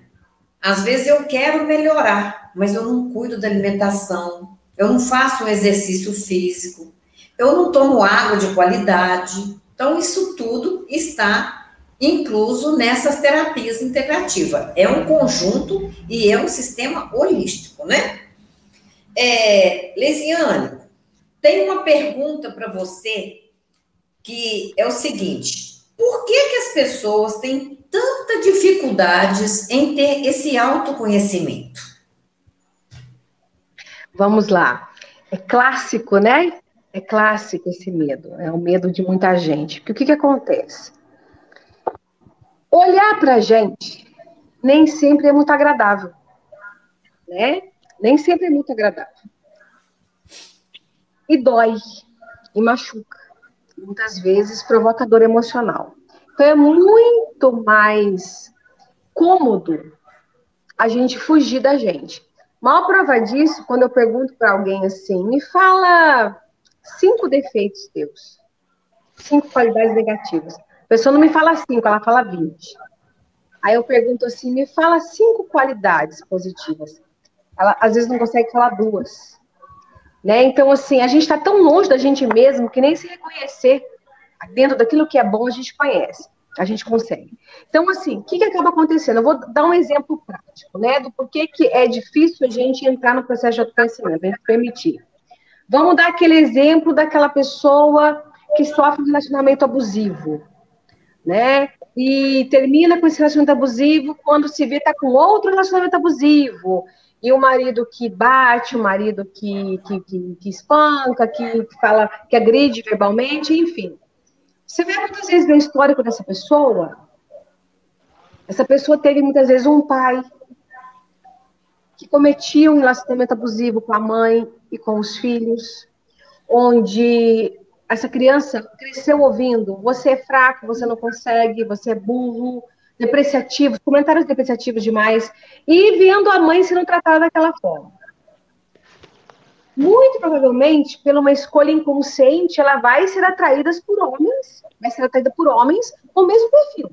Às vezes eu quero melhorar, mas eu não cuido da alimentação, eu não faço um exercício físico, eu não tomo água de qualidade. Então, isso tudo está incluso nessas terapias integrativas. É um conjunto e é um sistema holístico, né? É, Lesiane, tem uma pergunta para você que é o seguinte: por que, que as pessoas têm tanta dificuldades em ter esse autoconhecimento? Vamos lá. É clássico, né? É clássico esse medo. É o medo de muita gente. Porque o que, que acontece? Olhar para a gente nem sempre é muito agradável. Né? Nem sempre é muito agradável. E dói, e machuca muitas vezes provocador emocional. Então é muito mais cômodo a gente fugir da gente. Mal prova disso, quando eu pergunto para alguém assim, me fala cinco defeitos teus, cinco qualidades negativas. A pessoa não me fala cinco, ela fala vinte. Aí eu pergunto assim, me fala cinco qualidades positivas. Ela às vezes não consegue falar duas. Né? Então, assim, a gente está tão longe da gente mesmo que nem se reconhecer dentro daquilo que é bom a gente conhece, a gente consegue. Então, assim, o que, que acaba acontecendo? Eu vou dar um exemplo prático, né, do porquê que é difícil a gente entrar no processo de autoconhecimento, permitir. Vamos dar aquele exemplo daquela pessoa que sofre de relacionamento abusivo, né? E termina com esse relacionamento abusivo quando se vê está com outro relacionamento abusivo. E o marido que bate, o marido que, que, que, que espanca, que fala, que agride verbalmente, enfim. Você vê muitas vezes no histórico dessa pessoa, essa pessoa teve muitas vezes um pai que cometia um relacionamento abusivo com a mãe e com os filhos, onde essa criança cresceu ouvindo: você é fraco, você não consegue, você é burro, depreciativo, comentários depreciativos demais, e vendo a mãe sendo tratada daquela forma. Muito provavelmente, por uma escolha inconsciente, ela vai ser atraída por homens, vai ser atraída por homens com o mesmo perfil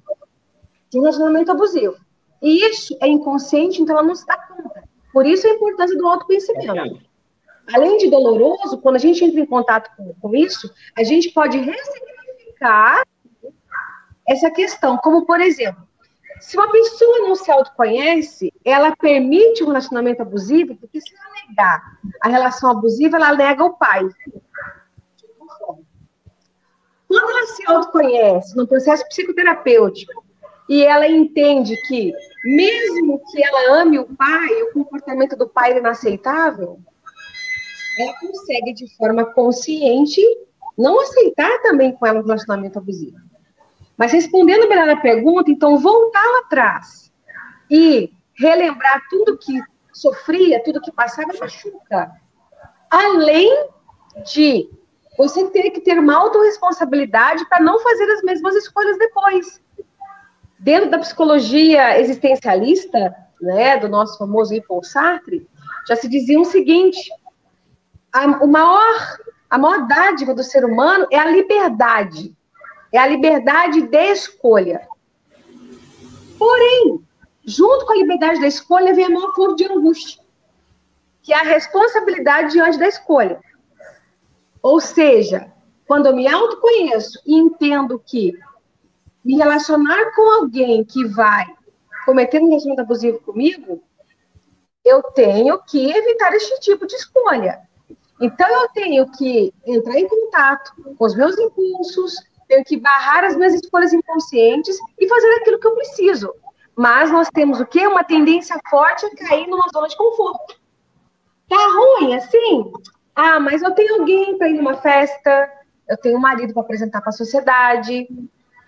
de um relacionamento abusivo. E isso é inconsciente, então ela não se dá conta. Por isso a importância do autoconhecimento além de doloroso, quando a gente entra em contato com, com isso, a gente pode ressignificar essa questão. Como, por exemplo, se uma pessoa não se autoconhece, ela permite um relacionamento abusivo, porque se ela negar a relação abusiva, ela nega o pai. Quando ela se autoconhece no processo psicoterapêutico e ela entende que, mesmo que ela ame o pai, o comportamento do pai é inaceitável, ela consegue, de forma consciente, não aceitar também com ela um relacionamento abusivo. Mas respondendo melhor a pergunta, então, voltar lá atrás e relembrar tudo que sofria, tudo que passava, machuca. Além de você ter que ter uma autorresponsabilidade para não fazer as mesmas escolhas depois. Dentro da psicologia existencialista, né, do nosso famoso Paul Sartre, já se dizia o seguinte: a, o maior, a maior dádiva do ser humano é a liberdade. É a liberdade de escolha. Porém, junto com a liberdade da escolha vem a maior forma de angústia, que é a responsabilidade diante da escolha. Ou seja, quando eu me autoconheço e entendo que me relacionar com alguém que vai cometer um relacionamento abusivo comigo, eu tenho que evitar este tipo de escolha. Então, eu tenho que entrar em contato com os meus impulsos, tenho que barrar as minhas escolhas inconscientes e fazer aquilo que eu preciso. Mas nós temos o quê? Uma tendência forte a cair numa zona de conforto. Tá ruim assim? Ah, mas eu tenho alguém para ir numa festa, eu tenho um marido para apresentar para a sociedade,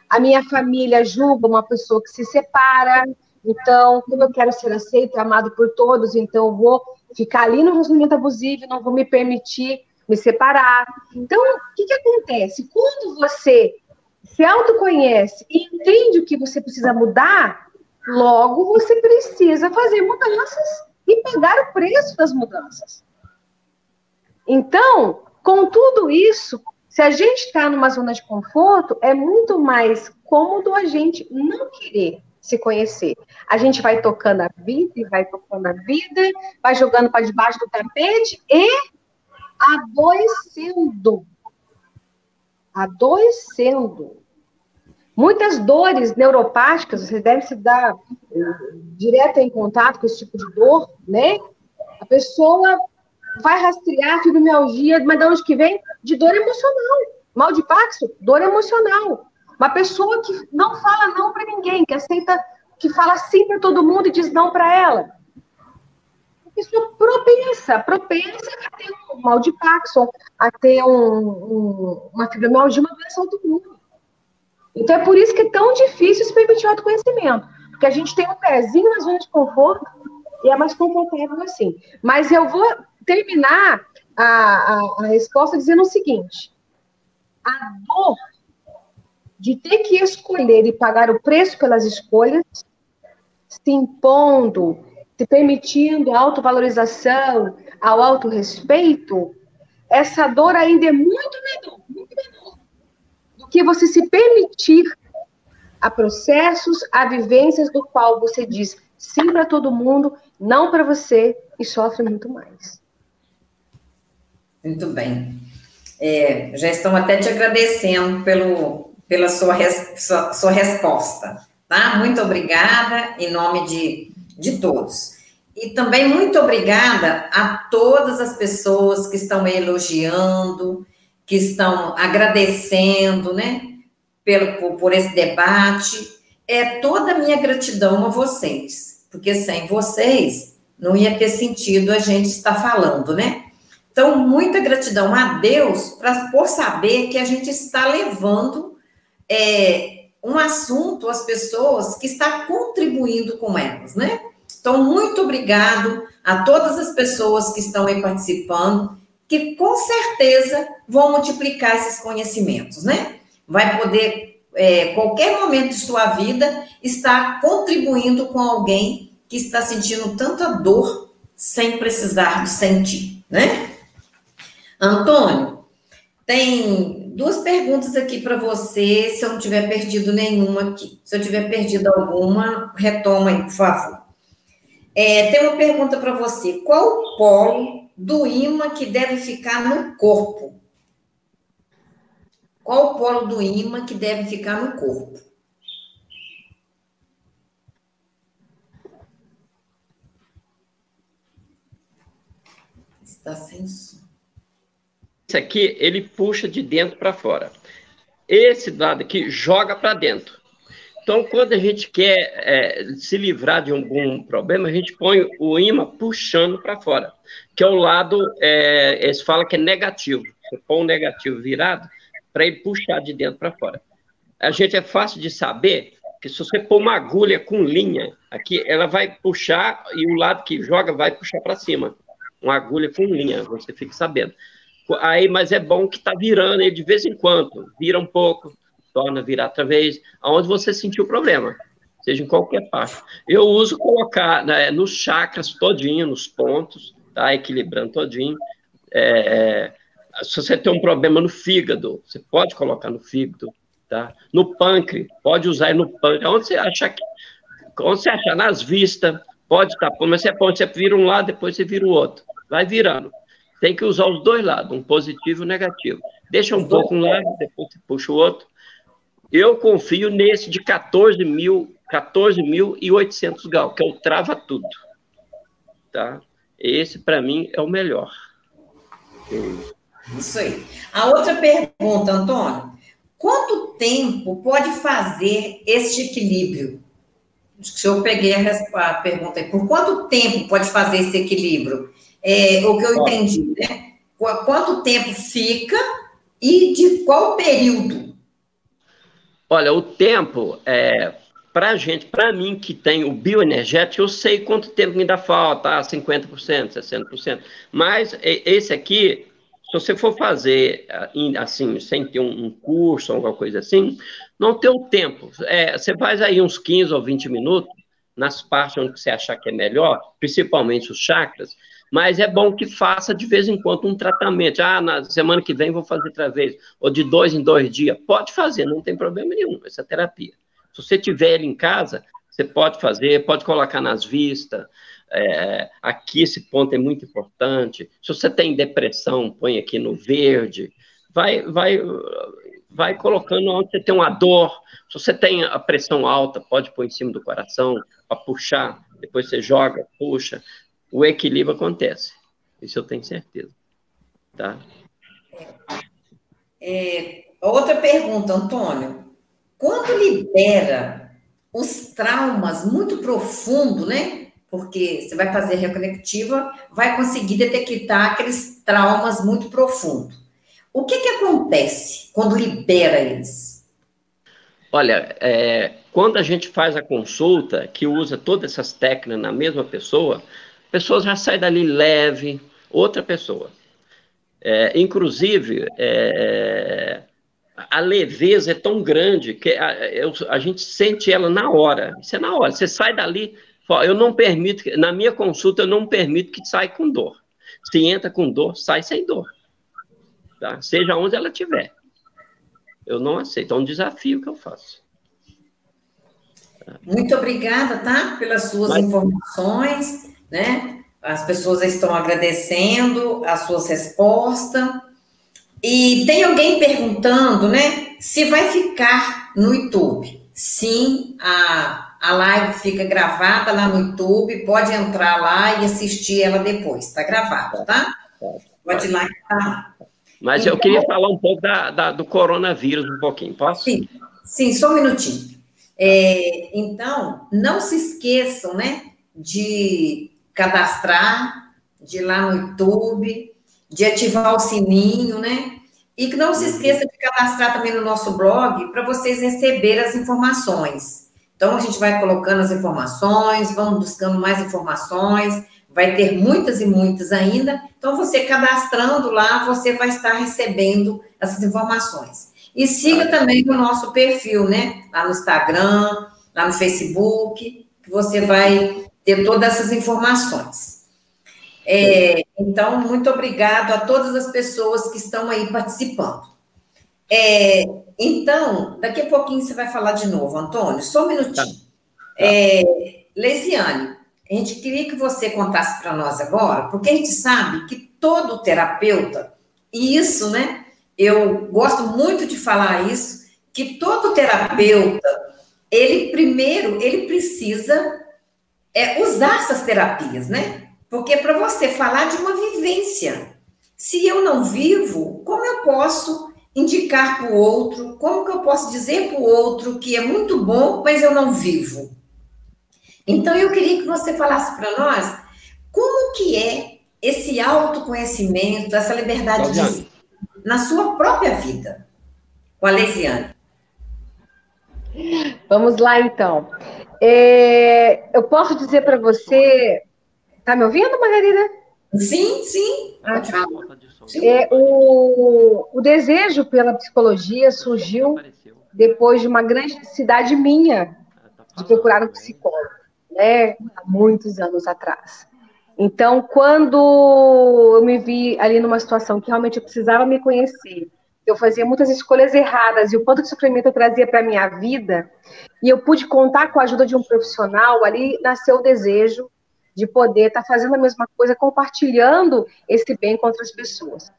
a minha família julga uma pessoa que se separa, então, como eu quero ser aceito e amado por todos, então eu vou ficar ali no relacionamento abusivo, não vou me permitir me separar. Então, o que, que acontece? Quando você se autoconhece e entende o que você precisa mudar, logo você precisa fazer mudanças e pagar o preço das mudanças. Então, com tudo isso, se a gente está numa zona de conforto, é muito mais cômodo a gente não querer se conhecer. A gente vai tocando a vida e vai tocando a vida, vai jogando para debaixo do tapete e adoecendo. Adoecendo. Muitas dores neuropáticas, você deve se dar direto em contato com esse tipo de dor, né? A pessoa vai rastrear fibromialgia, mas de onde que vem? De dor emocional. Mal de Paxo, dor emocional. Uma pessoa que não fala não para ninguém, que aceita, que fala sim para todo mundo e diz não para ela. Pessoa propensa, propensa a ter um mal de Parkinson, a ter um, um, uma fibromialgia, uma doença autoimune. Então é por isso que é tão difícil se permitir o autoconhecimento. Porque a gente tem um pezinho na zona de conforto e é mais confortável assim. Mas eu vou terminar a, a, a resposta dizendo o seguinte: a dor de ter que escolher e pagar o preço pelas escolhas, se impondo, se permitindo a autovalorização, ao autorrespeito, essa dor ainda é muito menor, muito menor do que você se permitir a processos, a vivências do qual você diz sim para todo mundo, não para você e sofre muito mais. Muito bem. É, já estão até te agradecendo pelo pela sua, res, sua, sua resposta, tá? Muito obrigada, em nome de, de todos. E também muito obrigada a todas as pessoas que estão elogiando, que estão agradecendo, né, pelo, por, por esse debate. É toda a minha gratidão a vocês, porque sem vocês não ia ter sentido a gente estar falando, né? Então, muita gratidão a Deus pra, por saber que a gente está levando é, um assunto às pessoas que está contribuindo com elas, né? Então, muito obrigado a todas as pessoas que estão aí participando, que com certeza vão multiplicar esses conhecimentos, né? Vai poder, é, qualquer momento de sua vida, estar contribuindo com alguém que está sentindo tanta dor sem precisar de sentir, né? Antônio, tem duas perguntas aqui para você, se eu não tiver perdido nenhuma aqui. Se eu tiver perdido alguma, retoma aí, por favor. É, tem uma pergunta para você. Qual o polo do ímã que deve ficar no corpo? Qual o polo do ímã que deve ficar no corpo? Está sem som. Esse aqui, ele puxa de dentro para fora. Esse lado aqui joga para dentro. Então, quando a gente quer é, se livrar de algum problema, a gente põe o imã puxando para fora, que é o lado, é, eles falam que é negativo. Você põe o negativo virado para ele puxar de dentro para fora. A gente é fácil de saber que se você pôr uma agulha com linha aqui, ela vai puxar e o lado que joga vai puxar para cima. Uma agulha com linha, você fica sabendo. Aí, mas é bom que está virando ele de vez em quando, vira um pouco, torna a virar outra vez, aonde você sentiu o problema, seja em qualquer parte. Eu uso colocar né, nos chakras todinho, nos pontos, tá? Equilibrando todinho. É, é, se você tem um problema no fígado, você pode colocar no fígado, tá? No pâncreas, pode usar no pâncreas, onde você achar que, onde você achar nas vistas, pode estar, mas você pode, você vira um lado, depois você vira o outro, vai virando. Tem que usar os dois lados, um positivo e um negativo. Deixa um pouco um lado, depois você puxa o outro, eu confio nesse de 14 mil, 14.800 gal, que é o trava tudo. Tá? Esse, para mim, é o melhor. Isso aí. A outra pergunta, Antônio. Quanto tempo pode fazer este equilíbrio? Se eu peguei a, pergunta aí. Por quanto tempo pode fazer esse equilíbrio? É, o que eu entendi, né? Quanto tempo fica e de qual período? Olha, o tempo, é, para gente, para mim que tem o bioenergético, eu sei quanto tempo me dá falta, ah, 50%, 60%. Mas esse aqui, se você for fazer assim, sem ter um curso ou alguma coisa assim, não tem o tempo. É, você faz aí uns 15 ou 20 minutos, nas partes onde você achar que é melhor, principalmente os chakras, mas é bom que faça de vez em quando um tratamento. Ah, na semana que vem vou fazer outra vez, ou de dois em dois dias. Pode fazer, não tem problema nenhum, essa terapia. Se você tiver ele em casa, você pode fazer, pode colocar nas vistas. É, aqui esse ponto é muito importante. Se você tem depressão, põe aqui no verde. Vai, vai, vai colocando onde você tem uma dor. Se você tem a pressão alta, pode pôr em cima do coração para puxar. Depois você joga, puxa o equilíbrio acontece. Isso eu tenho certeza. Tá? É, outra pergunta, Antônio. Quando libera os traumas muito profundos, né? Porque você vai fazer reconectiva, vai conseguir detectar aqueles traumas muito profundos. O que, que acontece quando libera eles? Olha, é, quando a gente faz a consulta, que usa todas essas técnicas na mesma pessoa, a pessoa já sai dali leve, outra pessoa. É, inclusive, é, a leveza é tão grande que a, a, gente sente ela na hora. Isso é na hora. Você sai dali, eu não permito, na minha consulta, eu não permito que saia com dor. Se entra com dor, sai sem dor. Tá? Seja onde ela estiver. Eu não aceito. É um desafio que eu faço. Muito obrigada, tá? Pelas suas Mas... informações né? As pessoas estão agradecendo as suas respostas. E tem alguém perguntando, né, se vai ficar no YouTube. Sim, a, a live fica gravada lá no YouTube, pode entrar lá e assistir ela depois, está gravado, tá? Pode ir lá que tá Mas então, eu queria falar um pouco da, da, do coronavírus um pouquinho, posso? Sim, sim só um minutinho. É, então, não se esqueçam, né, de cadastrar, de ir lá no YouTube, de ativar o sininho, né? E que não se esqueça de cadastrar também no nosso blog para vocês receberem as informações. Então, a gente vai colocando as informações, vamos buscando mais informações, vai ter muitas e muitas ainda. Então, você cadastrando lá, você vai estar recebendo essas informações. E siga também o nosso perfil, né? Lá no Instagram, lá no Facebook, que você vai ter todas essas informações. É, então, muito obrigado a todas as pessoas que estão aí participando. É, então, daqui a pouquinho você vai falar de novo, Antônio, só um minutinho. Tá. tá. É, Leisiane, a gente queria que você contasse para nós agora, porque a gente sabe que todo terapeuta, e isso, né, eu gosto muito de falar isso, que todo terapeuta, ele primeiro, ele precisa é, usar essas terapias, né? Porque para você falar de uma vivência, se eu não vivo, como eu posso indicar para o outro? Como que eu posso dizer para o outro que é muito bom, mas eu não vivo? Então, eu queria que você falasse para nós como que é esse autoconhecimento, essa liberdade de na sua própria vida, com a Lesiane. Vamos lá, então. É, eu posso dizer para você. Tá me ouvindo, Margarida? Sim, sim. Ah, tá. É, o, o desejo pela psicologia surgiu depois de uma grande necessidade minha de procurar um psicólogo, né, há muitos anos atrás. Então, quando eu me vi ali numa situação que realmente eu precisava me conhecer, eu fazia muitas escolhas erradas e o quanto de sofrimento eu trazia para a minha vida, e eu pude contar com a ajuda de um profissional, ali nasceu o desejo de poder estar tá fazendo a mesma coisa, compartilhando esse bem com outras pessoas.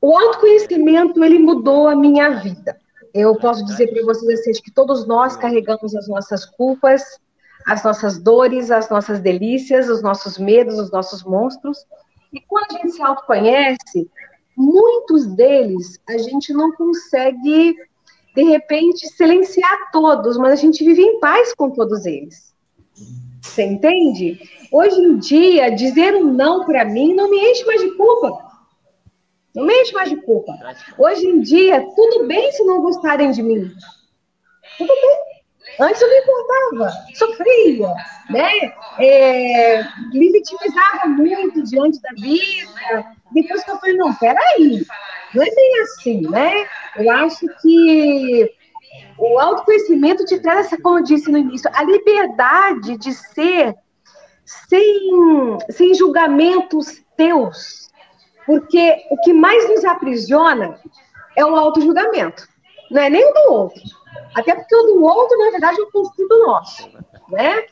O autoconhecimento, ele mudou a minha vida. Eu posso dizer para vocês assim, que todos nós carregamos as nossas culpas, as nossas dores, as nossas delícias, os nossos medos, os nossos monstros. E quando a gente se autoconhece, muitos deles a gente não consegue, de repente, silenciar todos, mas a gente vive em paz com todos eles. Você entende? Hoje em dia, dizer um não para mim não me enche mais de culpa. Não me enche mais de culpa. Hoje em dia, tudo bem se não gostarem de mim. Tudo bem. Antes eu me importava, sofria, né? É, me vitimizava muito diante da vida. Depois que eu falei, não, peraí, não é bem assim, né? Eu acho que o autoconhecimento te traz, essa, como eu disse no início, a liberdade de ser sem, sem julgamentos teus. Porque o que mais nos aprisiona é o auto-julgamento, não é nem o do outro. Até porque o do outro, na verdade, é um conflito nosso. Né?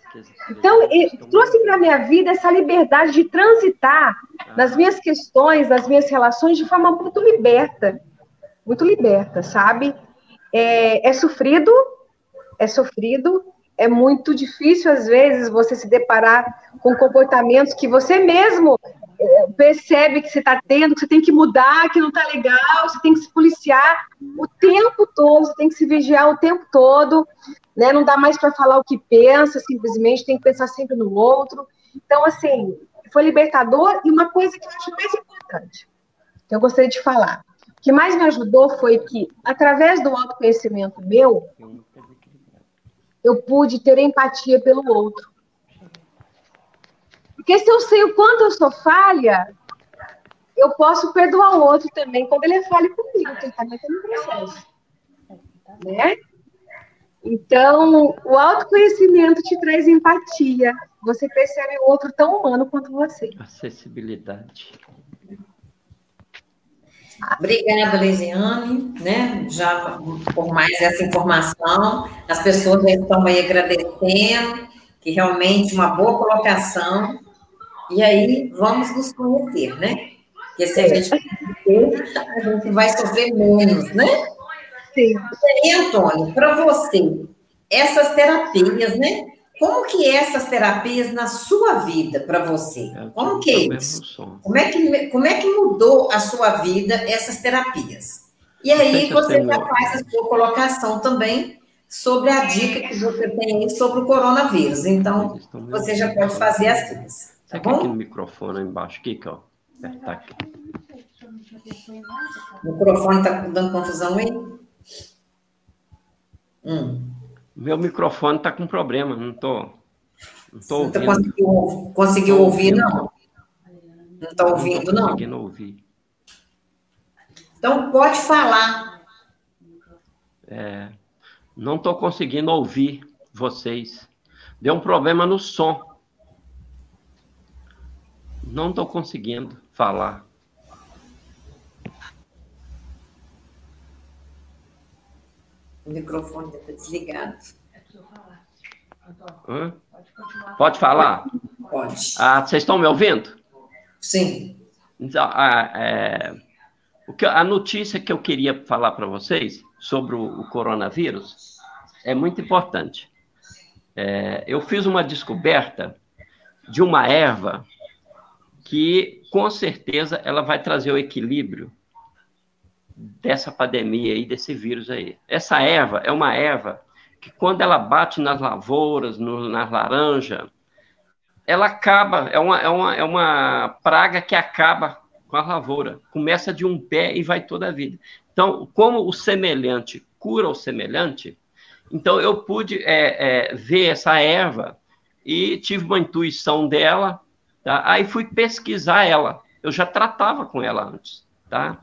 Então, trouxe para a minha vida essa liberdade de transitar nas minhas questões, nas minhas relações, de forma muito liberta. Muito liberta, sabe? é, é sofrido, é sofrido, é muito difícil, às vezes, você se deparar com comportamentos que você mesmo é, percebe que você está tendo, que você tem que mudar, que não está legal, você tem que se policiar o tempo todo, você tem que se vigiar o tempo todo, né? Não dá mais para falar o que pensa, simplesmente tem que pensar sempre no outro. Então, assim, foi libertador e uma coisa que eu acho mais importante, que eu gostaria de falar. O que mais me ajudou foi que, através do autoconhecimento meu, eu pude ter empatia pelo outro. Porque se eu sei o quanto eu sou falha, eu posso perdoar o outro também quando ele é falha comigo, que ele está metendo processo. Né? Então, o autoconhecimento te traz empatia. Você percebe o outro tão humano quanto você. Acessibilidade. Obrigada, Leisiane, né, já por mais essa informação. As pessoas estão aí agradecendo, que realmente uma boa colocação. E aí, vamos nos conhecer, né? Porque se a gente conhecer, a gente vai sofrer menos, né? Sim. E Antônio, para você, essas terapias, né? Como que é essas terapias na sua vida para você? É, como que é isso? Como é que, como é que mudou a sua vida essas terapias? E aí você já faz a sua colocação também sobre a dica que você tem sobre o coronavírus. Então, você já pode fazer as duas. Tá bom? aqui no microfone embaixo, aqui, ó. Apertar aqui. O microfone está dando confusão aí? Hum. Meu microfone está com problema, não estou. Não tô ouvindo. Você conseguiu, conseguiu tô ouvir, ouvindo. não? Não está ouvindo, não? Não ouvir. Então, pode falar. É, não estou conseguindo ouvir vocês. Deu um problema no som. Não estou conseguindo falar. O microfone está desligado. Hã? Pode falar? Pode. Ah, vocês estão me ouvindo? Sim. Então, ah, é, o que, a notícia que eu queria falar para vocês sobre o, o, coronavírus é muito importante. É, eu fiz uma descoberta de uma erva que, com certeza, ela vai trazer o equilíbrio dessa pandemia aí, desse vírus aí. Essa erva é uma erva que quando ela bate nas lavouras, no, nas laranjas, ela acaba, é uma, é, uma, é uma praga que acaba com a lavoura. Começa de um pé e vai toda a vida. Então, como o semelhante cura o semelhante, então eu pude é, é, ver essa erva e tive uma intuição dela, tá? aí fui pesquisar ela. Eu já tratava com ela antes, tá?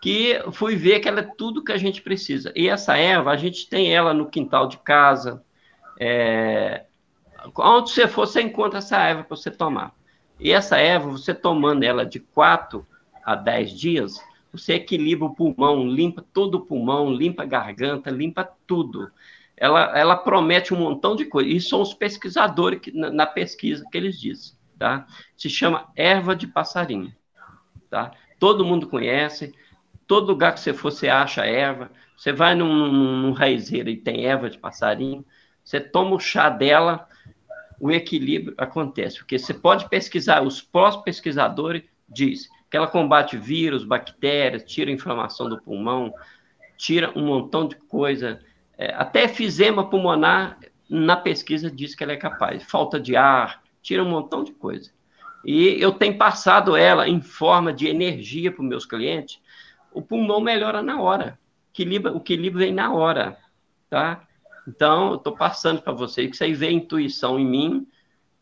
Que fui ver que ela é tudo que a gente precisa. E essa erva, a gente tem ela no quintal de casa. É... Onde você for, você encontra essa erva para você tomar. E essa erva, você tomando ela de 4 a 10 dias, você equilibra o pulmão, limpa todo o pulmão, limpa a garganta, limpa tudo. Ela, ela promete um montão de coisas. E são os pesquisadores que, na, na pesquisa que eles dizem. Tá? Se chama erva de passarinho. Tá? Todo mundo conhece Todo lugar que você for, você acha erva. Você vai num, num, raizeiro e tem erva de passarinho. Você toma o chá dela, o equilíbrio acontece. Porque você pode pesquisar, os próprios pesquisadores dizem que ela combate vírus, bactérias, tira inflamação do pulmão, tira um montão de coisa. É, até efizema pulmonar, na pesquisa, diz que ela é capaz. Falta de ar, tira um montão de coisa. E eu tenho passado ela em forma de energia para os meus clientes, o pulmão melhora na hora. O equilíbrio vem na hora, tá? Então, eu estou passando para vocês que isso aí vê intuição em mim,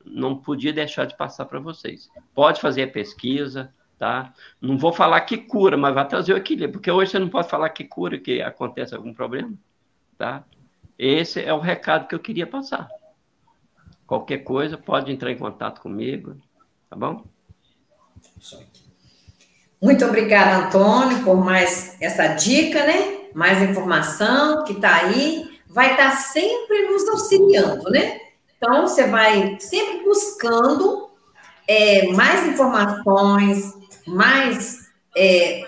não podia deixar de passar para vocês. Pode fazer a pesquisa, tá? Não vou falar que cura, mas vai trazer o equilíbrio, porque hoje você não pode falar que cura, que acontece algum problema, tá? Esse é o recado que eu queria passar. Qualquer coisa, pode entrar em contato comigo, tá bom? Só aqui. Muito obrigada, Antônio, por mais essa dica, né? Mais informação que está aí. Vai estar tá sempre nos auxiliando, né? Então, você vai sempre buscando é, mais informações, mais é,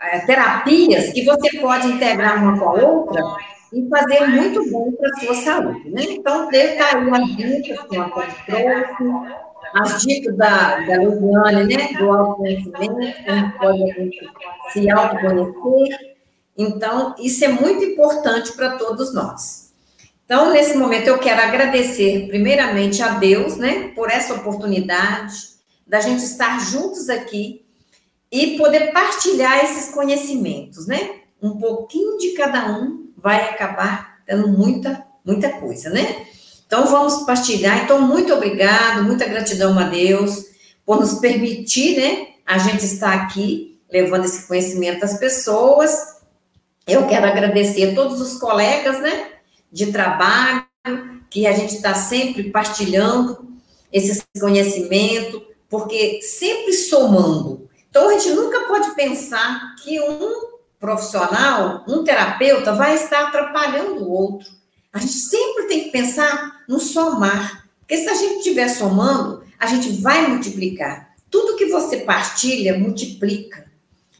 é, terapias que você pode integrar uma com a outra e fazer muito bom para a sua saúde, né? Então, deve estar tá aí uma dica que a Antônio trouxe as dicas da, da Luciane, né, do autoconhecimento, como pode a gente se autoconhecer. Então, isso é muito importante para todos nós. Então, nesse momento, eu quero agradecer, primeiramente, a Deus, né, por essa oportunidade da gente estar juntos aqui e poder partilhar esses conhecimentos, né? Um pouquinho de cada um vai acabar dando muita, muita coisa, né? Então, vamos partilhar. Então, muito obrigado, muita gratidão a Deus por nos permitir, né, a gente estar aqui levando esse conhecimento às pessoas. Eu quero agradecer a todos os colegas, né, de trabalho, que a gente está sempre partilhando esse conhecimento, porque sempre somando. Então, a gente nunca pode pensar que um profissional, um terapeuta, vai estar atrapalhando o outro. A gente sempre tem que pensar no somar. Porque se a gente estiver somando, a gente vai multiplicar. Tudo que você partilha, multiplica.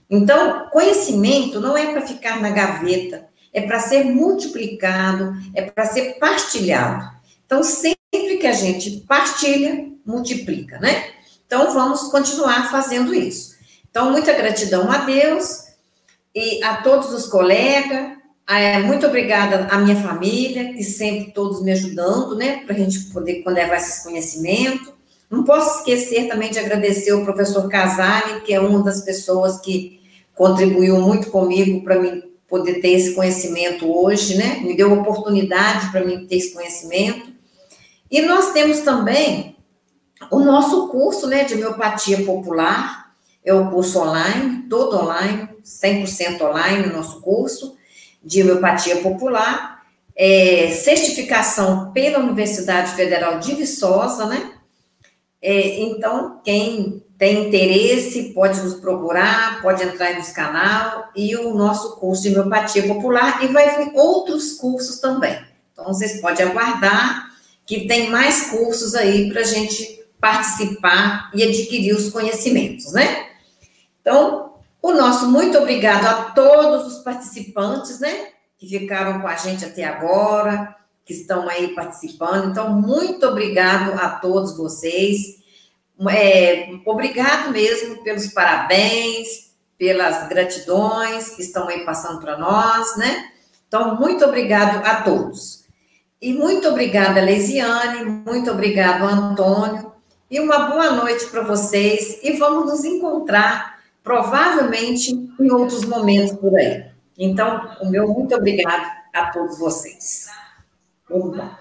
Então, conhecimento não é para ficar na gaveta, é para ser multiplicado, é para ser partilhado. Então, sempre que a gente partilha, multiplica, né? Então, vamos continuar fazendo isso. Então, muita gratidão a Deus e a todos os colegas. É, muito obrigada à minha família, que sempre todos me ajudando, né, para a gente poder levar esses conhecimentos. Não posso esquecer também de agradecer o professor Casale, que é uma das pessoas que contribuiu muito comigo para mim poder ter esse conhecimento hoje, né? Me deu oportunidade para mim ter esse conhecimento. E nós temos também o nosso curso, né, de homeopatia popular, é o curso online, todo online, 100% online, o nosso curso de homeopatia popular, é, certificação pela Universidade Federal de Viçosa, né? É, então, quem tem interesse pode nos procurar, pode entrar no canal e o nosso curso de homeopatia popular e vai vir outros cursos também. Então, vocês podem aguardar que tem mais cursos aí para a gente participar e adquirir os conhecimentos, né? Então, o nosso muito obrigado a todos os participantes, né? Que ficaram com a gente até agora, que estão aí participando. Então, muito obrigado a todos vocês. É, obrigado mesmo pelos parabéns, pelas gratidões que estão aí passando para nós, né? Então, muito obrigado a todos. E muito obrigada, Leisiane, muito obrigado, Antônio, e uma boa noite para vocês. E vamos nos encontrar provavelmente em outros momentos por aí. Então, o meu muito obrigado a todos vocês. Vamos lá.